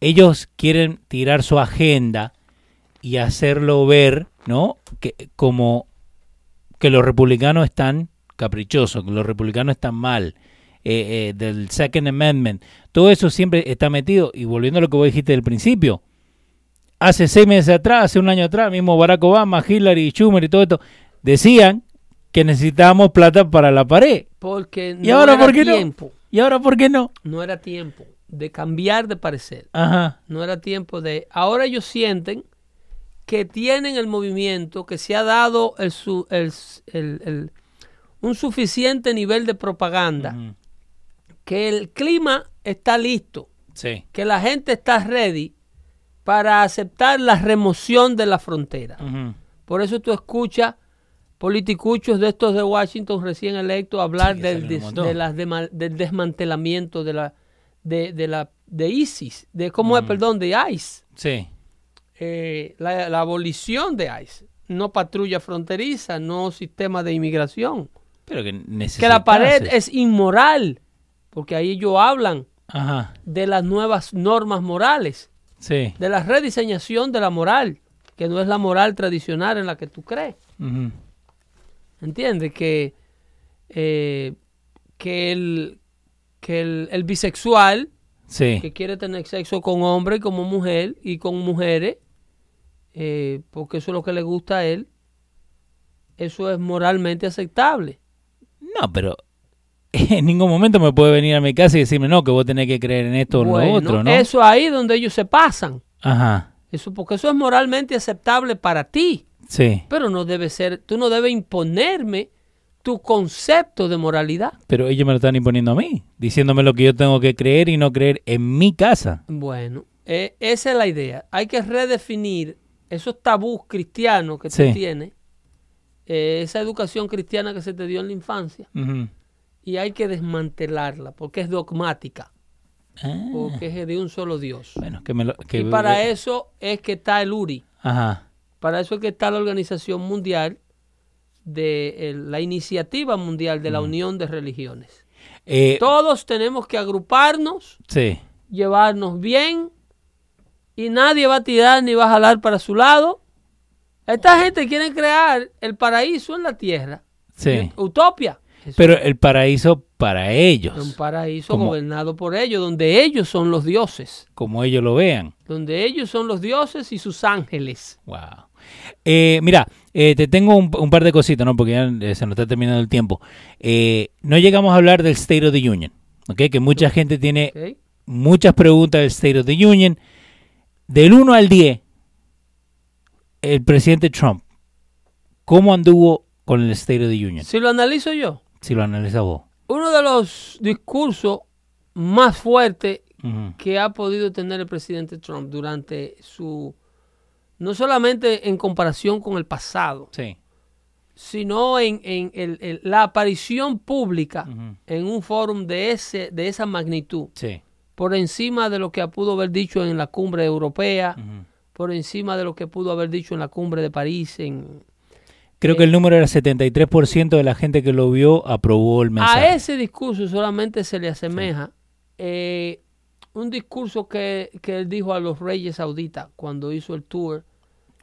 ellos quieren tirar su agenda y hacerlo ver, ¿no? Que como que los republicanos están caprichosos, que los republicanos están mal, eh, eh, del Second Amendment, todo eso siempre está metido. Y volviendo a lo que vos dijiste del principio, hace seis meses atrás, hace un año atrás, mismo Barack Obama, Hillary, Schumer y todo esto, decían que necesitábamos plata para la pared. Porque no ¿Y ahora era por qué no? tiempo, ¿Y ahora por qué no? no era tiempo de cambiar de parecer. Ajá. no era tiempo de... Ahora ellos sienten que tienen el movimiento, que se ha dado el, su- el- el- el- un suficiente nivel de propaganda, que el clima está listo, Sí. que la gente está ready para aceptar la remoción de la frontera. Por eso tú escuchas politicuchos de estos de Washington recién electos hablar Sí, del, des- de las desmantelamiento de la de, de la de ISIS, de cómo es, perdón, de ICE, Sí. eh, la, la abolición de ICE, no patrulla fronteriza, no sistema de inmigración, Pero que que la pared es inmoral, porque ahí ellos hablan Ajá. de las nuevas normas morales, Sí. de la rediseñación de la moral, que no es la moral tradicional en la que tú crees. Ujú. ¿Entiendes? Que, eh, que, el, que el, el bisexual Sí. que quiere tener sexo con hombre y como mujer y con mujeres, eh, porque eso es lo que le gusta a él, eso es moralmente aceptable. No, pero en ningún momento me puede venir a mi casa y decirme, no, que vos tenés que creer en esto o en lo otro, ¿no? Eso ahí donde ellos se pasan. Ajá. Eso, porque eso es moralmente aceptable para ti. Sí. Pero no debe ser, tú no debes imponerme tu concepto de moralidad. Pero ellos me lo están imponiendo a mí, diciéndome lo que yo tengo que creer y no creer en mi casa. Bueno, eh, esa es la idea. Hay que redefinir esos tabús cristianos que Sí. tú tienes eh, esa educación cristiana que se te dio en la infancia Ujú. Y hay que desmantelarla porque es dogmática, Ah, porque es de un solo Dios. bueno, que me lo... Que, Y para eso es que está el URI, Ajá. para eso es que está la Organización Mundial de la Iniciativa Mundial de la Unión de Religiones. Eh, Todos tenemos que agruparnos, sí. llevarnos bien y nadie va a tirar ni va a jalar para su lado. Esta gente quiere crear el paraíso en la tierra. Sí. Utopia. Pero el paraíso para un ellos, paraíso como- gobernado por ellos, donde ellos son los dioses. como ellos lo vean. Donde ellos son los dioses y sus ángeles. Wow. Eh, mira, eh, te tengo un, un par de cositas, ¿no? Porque ya eh, se nos está terminando el tiempo. Eh, no llegamos a hablar del State of the Union, ¿ok? Que mucha gente tiene muchas preguntas del State of the Union. Del 1 al 10, el presidente Trump, ¿cómo anduvo con el State of the Union? Si lo analizo yo, Si lo analizas vos. uno de los discursos más fuertes que ha podido tener el presidente Trump durante su, no solamente en comparación con el pasado, Sí. sino en, en el- el- la aparición pública en un foro de, ese, de esa magnitud, Sí. por encima de lo que pudo haber dicho en la cumbre europea, por encima de lo que pudo haber dicho en la cumbre de París. En, Creo que el número era 73% de la gente que lo vio aprobó el mensaje. a ese discurso solamente se le asemeja eh, un discurso que, que él dijo a los reyes sauditas cuando hizo el tour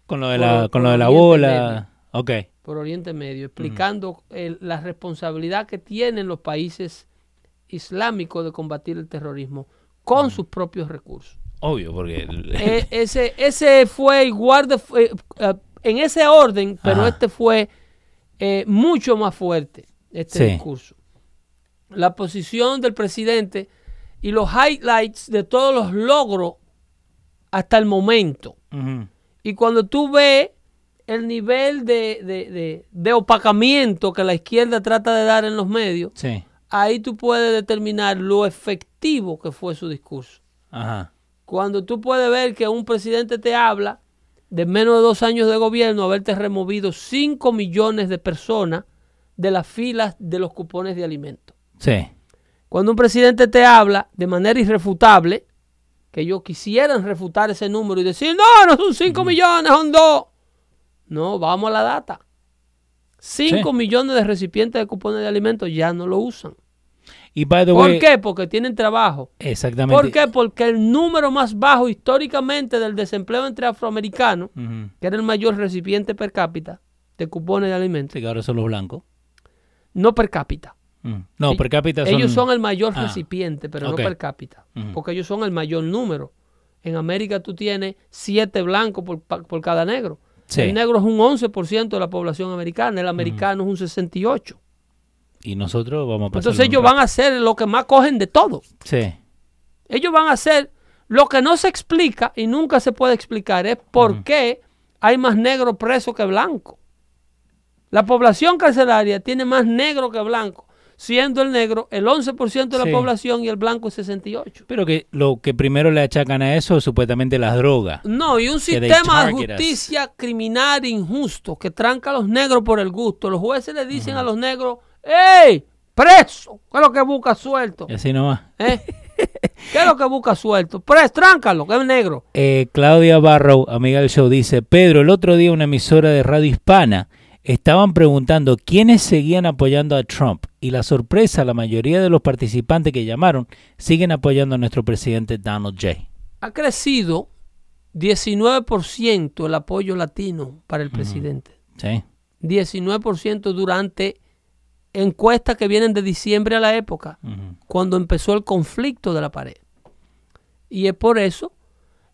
Con lo de la, por con lo de la bola. Ok. por Oriente Medio, explicando el- la responsabilidad que tienen los países islámicos de combatir el terrorismo con sus propios recursos. Obvio, porque... el- Eh, ese, ese fue igual de, fu- eh, eh, en ese orden, pero Ajá. este fue eh, mucho más fuerte, este Sí. discurso. La posición del presidente y los highlights de todos los logros hasta el momento. Y cuando tú ves el nivel de, de- de- de opacamiento que la izquierda trata de dar en los medios, Sí. ahí tú puedes determinar lo efectivo que fue su discurso. Ajá. Cuando tú puedes ver que un presidente te habla de menos de dos años de gobierno, haberte removido 5 millones de personas de las filas de los cupones de alimentos. Sí. Cuando un presidente te habla de manera irrefutable, que ellos quisieran refutar ese número y decir, no, no son 5 millones, son 2. No, vamos a la data. 5 Sí. millones de recipientes de cupones de alimentos ya no lo usan. Y by the ¿Por way... qué? Porque tienen trabajo. Exactamente. ¿Por qué? Porque el número más bajo históricamente del desempleo entre afroamericanos, que era el mayor recipiente per cápita de cupones de alimentos, Sí, que ahora son los blancos. no per cápita. Mm. No, per cápita son... Ellos son el mayor Ah, recipiente, pero no per cápita. Porque ellos son el mayor número. En América tú tienes siete blancos por, por cada negro. Sí. El negro es un 11% de la población americana, el americano es un 68%. Y nosotros vamos a pasar... Entonces ellos van a hacer lo que más cogen de todo. Sí. Ellos van a hacer lo que no se explica y nunca se puede explicar es por qué hay más negros presos que blancos. La población carcelaria tiene más negro que blanco, siendo el negro el 11% de la Sí. población y el blanco el 68%. Pero que lo que primero le achacan a eso es supuestamente las drogas. No, y un sistema de us. justicia criminal injusto que tranca a los negros por el gusto. Los jueces le dicen a los negros, ¡Ey! ¡Preso! ¿Qué es lo que busca suelto? Y así nomás. ¿Eh? ¿Qué es lo que busca suelto? Preso, tráncalo, que es negro. Eh, Claudia Barrow, amiga del show, dice, Pedro, el otro día una emisora de radio hispana estaban preguntando quiénes seguían apoyando a Trump y la sorpresa, la mayoría de los participantes que llamaron siguen apoyando a nuestro presidente Donald J. Ha crecido 19% el apoyo latino para el presidente. ¿Sí? 19% durante encuestas que vienen de diciembre a la época, cuando empezó el conflicto de la pared. Y es por eso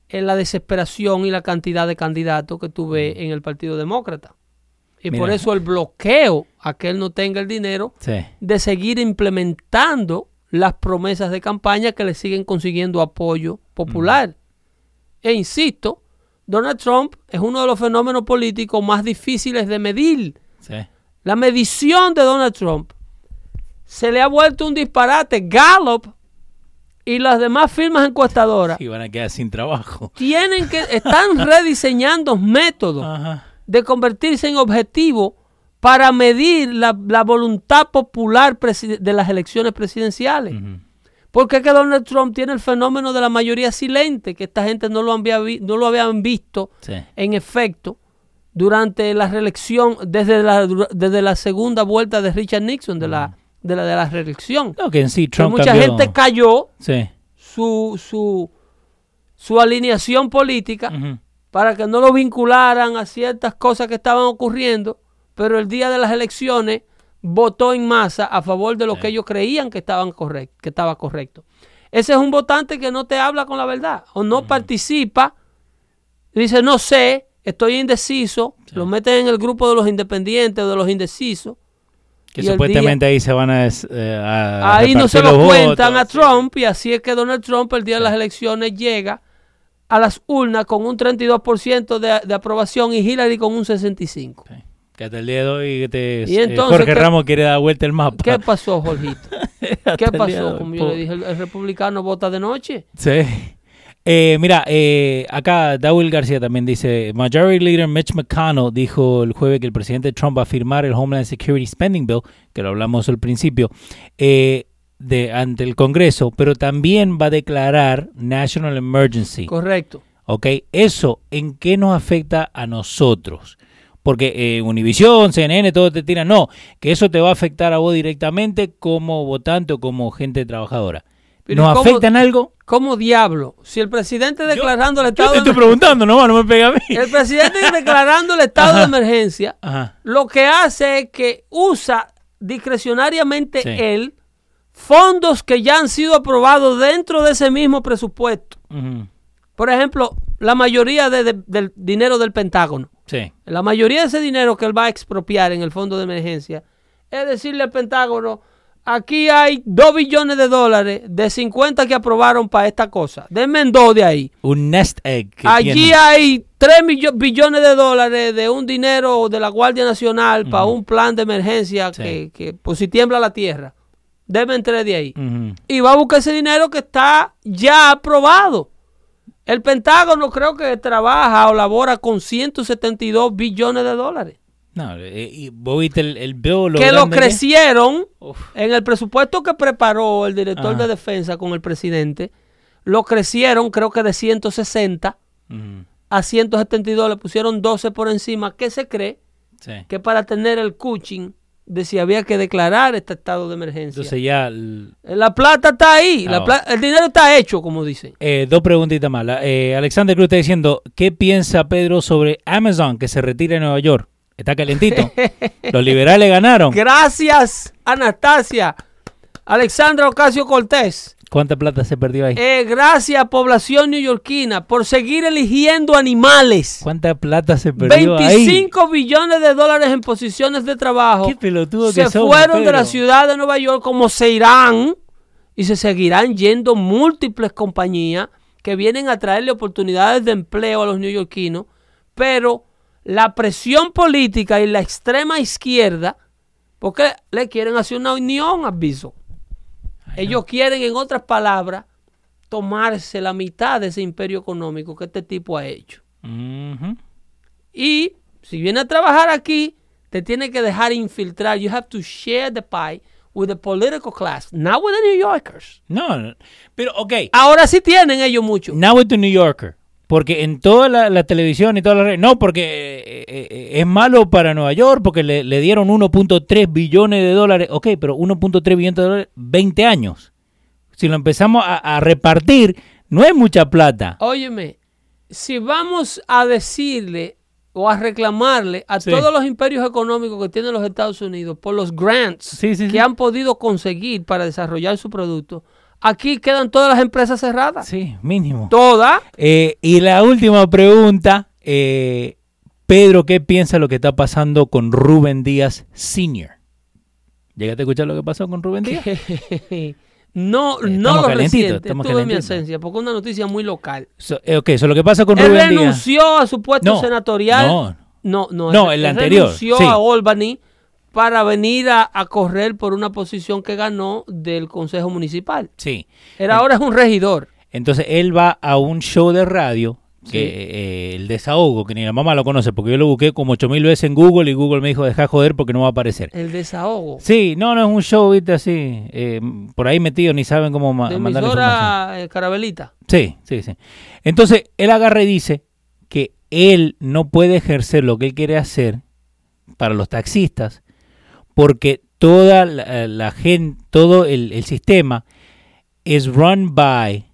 en la desesperación y la cantidad de candidatos que tuve en el Partido Demócrata. Y por eso el bloqueo a que él no tenga el dinero Sí. de seguir implementando las promesas de campaña que le siguen consiguiendo apoyo popular. E insisto, Donald Trump es uno de los fenómenos políticos más difíciles de medir. Sí. La medición de Donald Trump se le ha vuelto un disparate. Gallup y las demás firmas encuestadoras Y van a quedar sin trabajo. tienen que están rediseñando métodos Ajá. de convertirse en objetivo para medir la, la voluntad popular de las elecciones presidenciales. Porque es que Donald Trump tiene el fenómeno de la mayoría silente, que esta gente no lo, había vi- no lo habían visto Sí. en efecto durante la reelección, desde la, desde la segunda vuelta de Richard Nixon, de la, de la, de la reelección. Que en sí Que mucha cambió. gente cayó Sí. su, su, su alineación política para que no lo vincularan a ciertas cosas que estaban ocurriendo, pero el día de las elecciones votó en masa a favor de lo Sí. que ellos creían que, estaban correct- que estaba correcto. Ese es un votante que no te habla con la verdad o no participa, dice no sé, estoy indeciso, lo meten en el grupo de los independientes o de los indecisos. Que supuestamente ahí se van a... eh, a Ahí no se lo cuentan a. Trump y así es que Donald Trump el día de las elecciones llega a las urnas con un 32% de, de aprobación y Hillary con un 65%. Sí. Que hasta el día de hoy te, Y eh, entonces, Jorge ¿qué- Ramos quiere dar vuelta el mapa. ¿Qué pasó, Jorgito? ¿Qué pasó? Como yo le dije, el, el republicano vota de noche. Sí. Eh, mira, eh, acá Dawil García también dice, Majority Leader Mitch McConnell dijo el jueves que el presidente Trump va a firmar el Homeland Security Spending Bill, que lo hablamos al principio, eh, de, ante el Congreso, pero también va a declarar National Emergency. Correcto. ¿Ok? Eso, ¿en qué nos afecta a nosotros? Porque eh, Univision, CNN, todo te tiran, no, que eso te va a afectar a vos directamente como votante o como gente trabajadora. Pero ¿Nos ¿y cómo- afecta en algo? ¿Cómo diablo? Si el presidente declarando el Yo estado te de estoy preguntando, no, no me pega a mí. el presidente declarando el estado de emergencia, Ajá. lo que hace es que usa discrecionariamente Sí. él fondos que ya han sido aprobados dentro de ese mismo presupuesto. Por ejemplo, la mayoría de- de- del dinero del Pentágono, Sí. la mayoría de ese dinero que él va a expropiar en el fondo de emergencia, es decirle al Pentágono, aquí hay 2 billones de dólares de 50 que aprobaron para esta cosa. Denme en dos de ahí. Un nest egg. Allí tiene. hay 3 millo- billones de dólares de un dinero de la Guardia Nacional para un plan de emergencia Sí. que, que por si tiembla la tierra. Deben tres de ahí. Y va a buscar ese dinero que está ya aprobado. El Pentágono creo que trabaja o labora con 172 billones de dólares. No, eh, y vos viste el, el bill, lo que lo que- crecieron en el presupuesto que preparó el director Ajá. de defensa con el presidente. Lo crecieron creo que de 160 Ujú. a 172, le pusieron 12 por encima. ¿Qué se cree? Sí. Que para tener el coaching de si había que declarar este estado de emergencia. Entonces ya... el- la plata está ahí, la Ah, pla- el dinero está hecho, como dicen. Eh, dos preguntitas más. Eh, Alexander Cruz está diciendo, ¿qué piensa Pedro sobre Amazon que se retira de Nueva York? Está calentito. Los liberales ganaron. Gracias, Anastasia. Alexandra Ocasio Cortés. ¿Cuánta plata se perdió ahí? Eh, gracias, población neoyorquina, por seguir eligiendo animales. ¿Cuánta plata se perdió 25 billones de dólares en posiciones de trabajo. ahí? Qué pelotudo se que somos, fueron de la ciudad de Nueva York como se irán y se seguirán yendo múltiples compañías que vienen a traerle oportunidades de empleo a los neoyorquinos, pero la presión política y la extrema izquierda, porque le quieren hacer una unión, aviso. Ellos quieren, en otras palabras, tomarse la mitad de ese imperio económico que este tipo ha hecho. Y si viene a trabajar aquí, te tiene que dejar infiltrar. You have to share the pie with the political class, not with the New Yorkers. No, no, pero ok. Ahora sí tienen ellos mucho. Now with the New Yorker. Porque en toda la, la televisión y todas las redes. No, porque eh, eh, es malo para Nueva York porque le, le dieron 1.3 billones de dólares. Ok, pero 1.3 billones de dólares, 20 años. Si lo empezamos a, a repartir, no es mucha plata. Óyeme, si vamos a decirle o a reclamarle a Sí. todos los imperios económicos que tienen los Estados Unidos por los grants Sí, sí, que han podido conseguir para desarrollar su producto, aquí quedan todas las empresas cerradas. Sí, mínimo. Todas. Eh, y la última pregunta, eh, Pedro, ¿qué piensa lo que está pasando con Rubén Díaz Sr.? ¿Llegaste a escuchar lo que pasó con Rubén Díaz? no, Eh, no lo reciente, estamos estuve en mi esencia, porque es una noticia muy local. So, eh, ok, so lo que pasa con Él Rubén Díaz. renunció a su puesto No, senatorial. no. no, no, No, él- el él anterior, Renunció sí. a Albany para venir a, a correr por una posición que ganó del Consejo Municipal. Sí. Era ahora es un regidor. Entonces él va a un show de radio que eh, el desahogo, que ni la mamá lo conoce, porque yo lo busqué como 8000 veces en Google y Google me dijo, deja joder porque no va a aparecer. El desahogo. Sí, no, no es un show, viste, así, eh, por ahí metido, ni saben cómo ma- De mandar la eh, Carabelita. Sí, sí, sí. Entonces, él agarra y dice que él no puede ejercer lo que él quiere hacer para los taxistas porque toda la, la gente, todo el, sistema es run by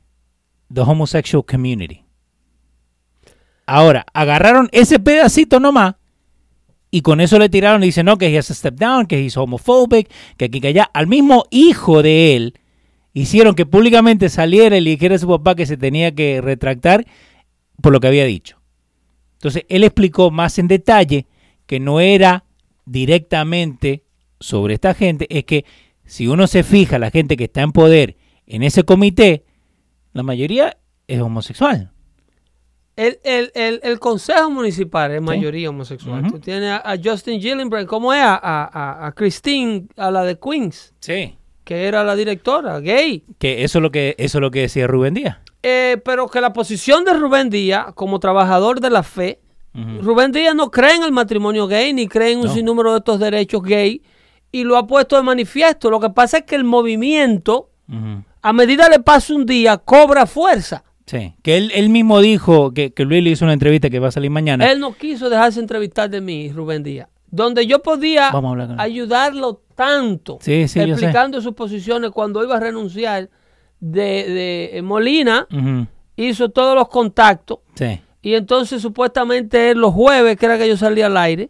the homosexual community. Ahora, agarraron ese pedacito nomás y con eso le tiraron y dicen, no, que has a step down, que es homophobic, que aquí, que allá. Al mismo hijo de él hicieron que públicamente saliera y le dijera a su papá que se tenía que retractar por lo que había dicho. Entonces, él explicó más en detalle que no era directamente sobre esta gente, es que si uno se fija, la gente que está en poder en ese comité, la mayoría es homosexual. El, el, el, el consejo municipal es Sí. mayoría homosexual. Ujú. Tú tienes a, a Justin Gillenbrand, ¿cómo es? A, a, a- Christine, a la de Queens, Sí. que era la directora, gay. Que eso es lo que, eso es lo que decía Rubén Díaz. Eh, pero que la posición de Rubén Díaz, como trabajador de la fe. Rubén Díaz no cree en el matrimonio gay, ni cree en un No. sinnúmero de estos derechos gay, y lo ha puesto de manifiesto. Lo que pasa es que el movimiento, a medida le pasa un día, cobra fuerza. Sí. Que él, él mismo dijo que, que Luis le hizo una entrevista que va a salir mañana. Él no quiso dejarse entrevistar de mí, Rubén Díaz. Donde yo podía ayudarlo tanto, Sí, sí, explicando sus posiciones cuando iba a renunciar de, de eh, Molina, hizo todos los contactos. Sí. Y entonces supuestamente él los jueves, que era que yo salía al aire,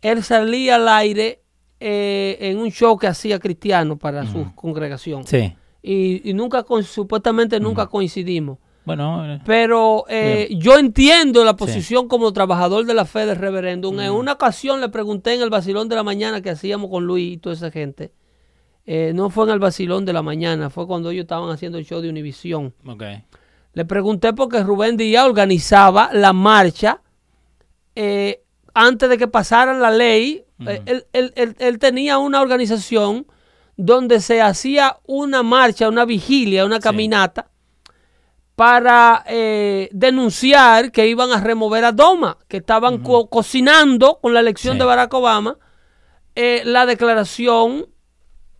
él salía al aire eh, en un show que hacía cristiano para su congregación. Sí. Y, y nunca, co- supuestamente nunca coincidimos. Bueno, eh, Pero eh, yo entiendo la posición como trabajador de la fe del reverendo. En una ocasión le pregunté en el vacilón de la mañana que hacíamos con Luis y toda esa gente. Eh, no fue en el vacilón de la mañana, fue cuando ellos estaban haciendo el show de Univisión. ok. Le pregunté porque Rubén Díaz organizaba la marcha eh, antes de que pasaran la ley. Eh, él, él- él- él tenía una organización donde se hacía una marcha, una vigilia, una caminata para eh, denunciar que iban a remover a Doma, que estaban co- cocinando con la elección Sí. de Barack Obama eh, la declaración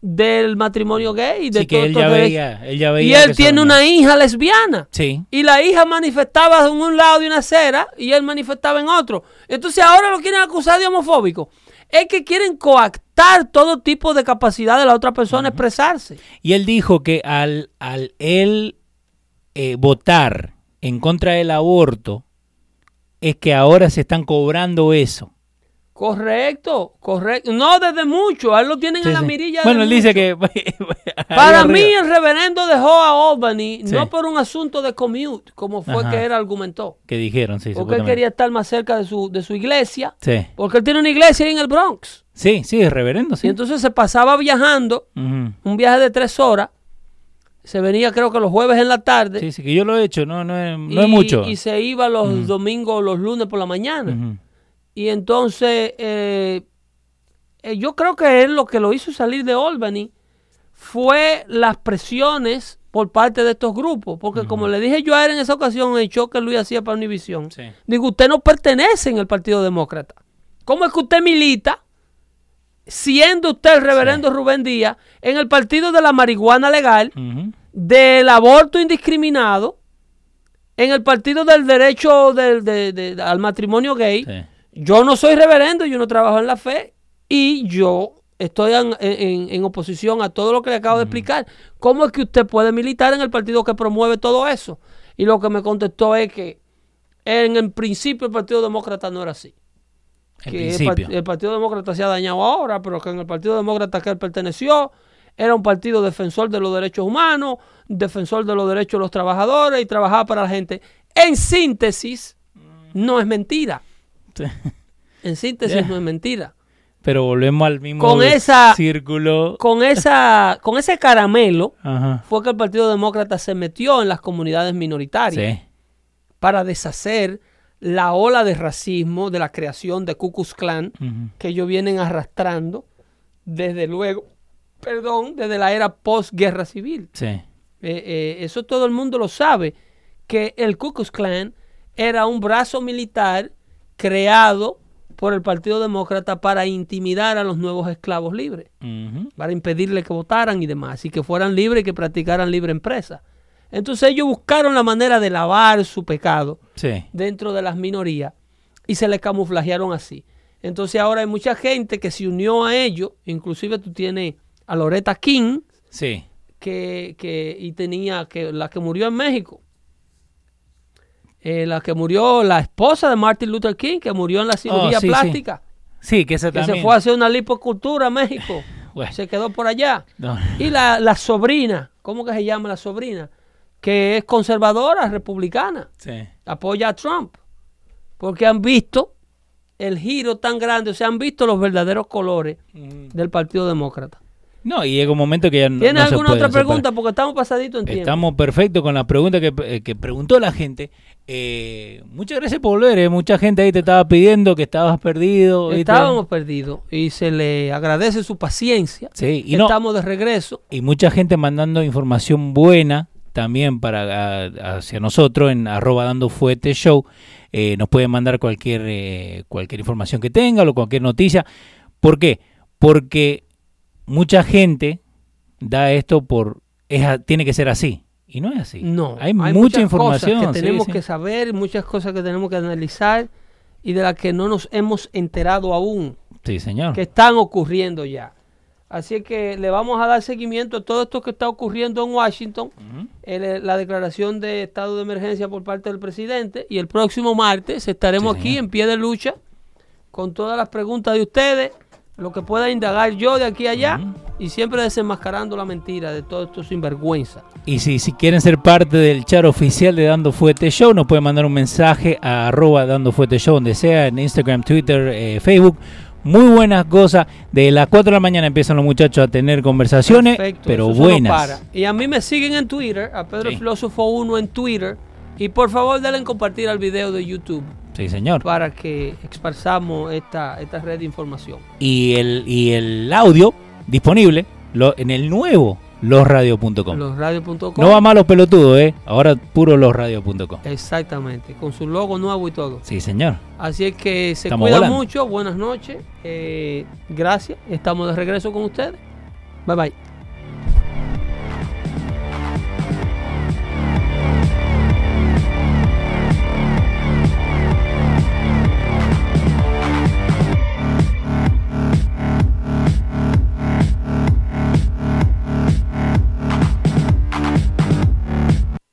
del matrimonio gay. De Sí, que él ya veía, él ya veía Y él tiene una hija lesbiana. Sí. Y la hija manifestaba en un lado de una acera y él manifestaba en otro. Entonces ahora lo quieren acusar de homofóbico. Es que quieren coactar todo tipo de capacidad de la otra persona a expresarse. Y él dijo que al, al él eh, votar en contra del aborto, es que ahora se están cobrando eso. Correcto, correcto. No desde mucho, a él lo tienen Sí, en la sí. mirilla. Bueno, él dice que... Para mí el reverendo dejó a Albany Sí. no por un asunto de commute, como fue Ajá. que él argumentó. Que dijeron, sí. Porque él quería estar más cerca de su, de su iglesia. Sí. Porque él tiene una iglesia ahí en el Bronx. Sí, sí, es reverendo, sí. Y entonces se pasaba viajando un viaje de tres horas. Se venía creo que los jueves en la tarde. Sí, sí, que yo lo he hecho, no, no, es, no y, es mucho. y se iba los domingos o los lunes por la mañana. Y entonces eh, eh, yo creo que él lo que lo hizo salir de Albany fue las presiones por parte de estos grupos. Porque como le dije yo a él en esa ocasión, el show que Luis hacía para Univision, Sí. digo, usted no pertenece en el Partido Demócrata. ¿Cómo es que usted milita, siendo usted el reverendo Rubén Díaz, en el Partido de la Marihuana Legal, del aborto indiscriminado, en el Partido del Derecho del- de- de- al Matrimonio Gay? Sí. Yo no soy reverendo, yo no trabajo en la fe y yo estoy en, en- en oposición a todo lo que le acabo de explicar. ¿Cómo es que usted puede militar en el partido que promueve todo eso? Y lo que me contestó es que en el principio el Partido Demócrata no era así. Que el, principio. part- el Partido Demócrata se ha dañado ahora, pero que en el Partido Demócrata que él perteneció era un partido defensor de los derechos humanos, defensor de los derechos de los trabajadores y trabajaba para la gente. En síntesis, no es mentira. Sí. En síntesis, Yeah. no es mentira. Pero volvemos al mismo Con esa- círculo. Con, esa, con ese caramelo Ajá. fue que el Partido Demócrata se metió en las comunidades minoritarias Sí. para deshacer la ola de racismo de la creación de Ku Klux Klan que ellos vienen arrastrando desde luego, perdón, desde la era postguerra civil. Sí. Eh, eh, eso todo el mundo lo sabe, que el Ku Klux Klan era un brazo militar creado por el Partido Demócrata para intimidar a los nuevos esclavos libres, para impedirle que votaran y demás, y que fueran libres y que practicaran libre empresa. Entonces ellos buscaron la manera de lavar su pecado Sí. dentro de las minorías y se les camuflajearon así. Entonces ahora hay mucha gente que se unió a ellos, inclusive tú tienes a Loretta King, Sí. que, que y tenía que la que murió en México. Eh, la que murió, la esposa de Martin Luther King, que murió en la cirugía Oh, sí, sí. plástica, Sí, que se fue a hacer una lipocultura a México, Bueno. se quedó por allá. No. Y la, la sobrina, ¿cómo que se llama la sobrina? Que es conservadora, republicana, Sí. apoya a Trump, porque han visto el giro tan grande, o sea, han visto los verdaderos colores del Partido Demócrata. No, y llega un momento que ya no. ¿Tienes no se alguna puede otra pregunta? Porque estamos pasaditos en tiempo. Estamos perfectos con la pregunta que, eh, que preguntó la gente. Eh, muchas gracias por volver. eh. Mucha gente ahí te estaba pidiendo que estabas perdido. Estábamos perdidos y se le agradece su paciencia. Sí, y, no, Estamos de regreso. y mucha gente mandando información buena también para a- hacia nosotros en arroba dando fuete show. Eh, nos pueden mandar cualquier, cualquier información que tenga o cualquier noticia. ¿Por qué? Porque mucha gente da esto por... Es, tiene que ser así. Y no es así. No, Hay, muchas mucha información. cosas que tenemos sí. que saber, muchas cosas que tenemos que analizar y de las que no nos hemos enterado aún, Sí, señor. que están ocurriendo ya. Así que le vamos a dar seguimiento a todo esto que está ocurriendo en Washington, el- la declaración de estado de emergencia por parte del presidente y el próximo martes estaremos Sí, aquí en pie de lucha con todas las preguntas de ustedes, lo que pueda indagar yo de aquí a allá y siempre desenmascarando la mentira de todo esto sinvergüenza. Y si, si quieren ser parte del chat oficial de Dando Fuete Show, nos pueden mandar un mensaje a arroba Dando Fuete Show, donde sea, en Instagram, Twitter, eh, Facebook. Muy buenas cosas. De las 4 de la mañana empiezan los muchachos a tener conversaciones, Perfecto, pero no buenas. para. Y a mí me siguen en Twitter, a Pedro Sí. Filósofo 1 en Twitter. Y por favor, denle en compartir al video de YouTube Sí, señor. para que expresamos esta, esta red de información. Y el, y el audio disponible lo- en el nuevo losradio.com. Losradio.com. No va malo pelotudo, ¿eh? Ahora puro losradio.com. Exactamente, con su logo nuevo y todo. Sí, señor. Así es que se Estamos volando. mucho. Buenas noches. eh, gracias. Estamos de regreso con ustedes. Bye bye.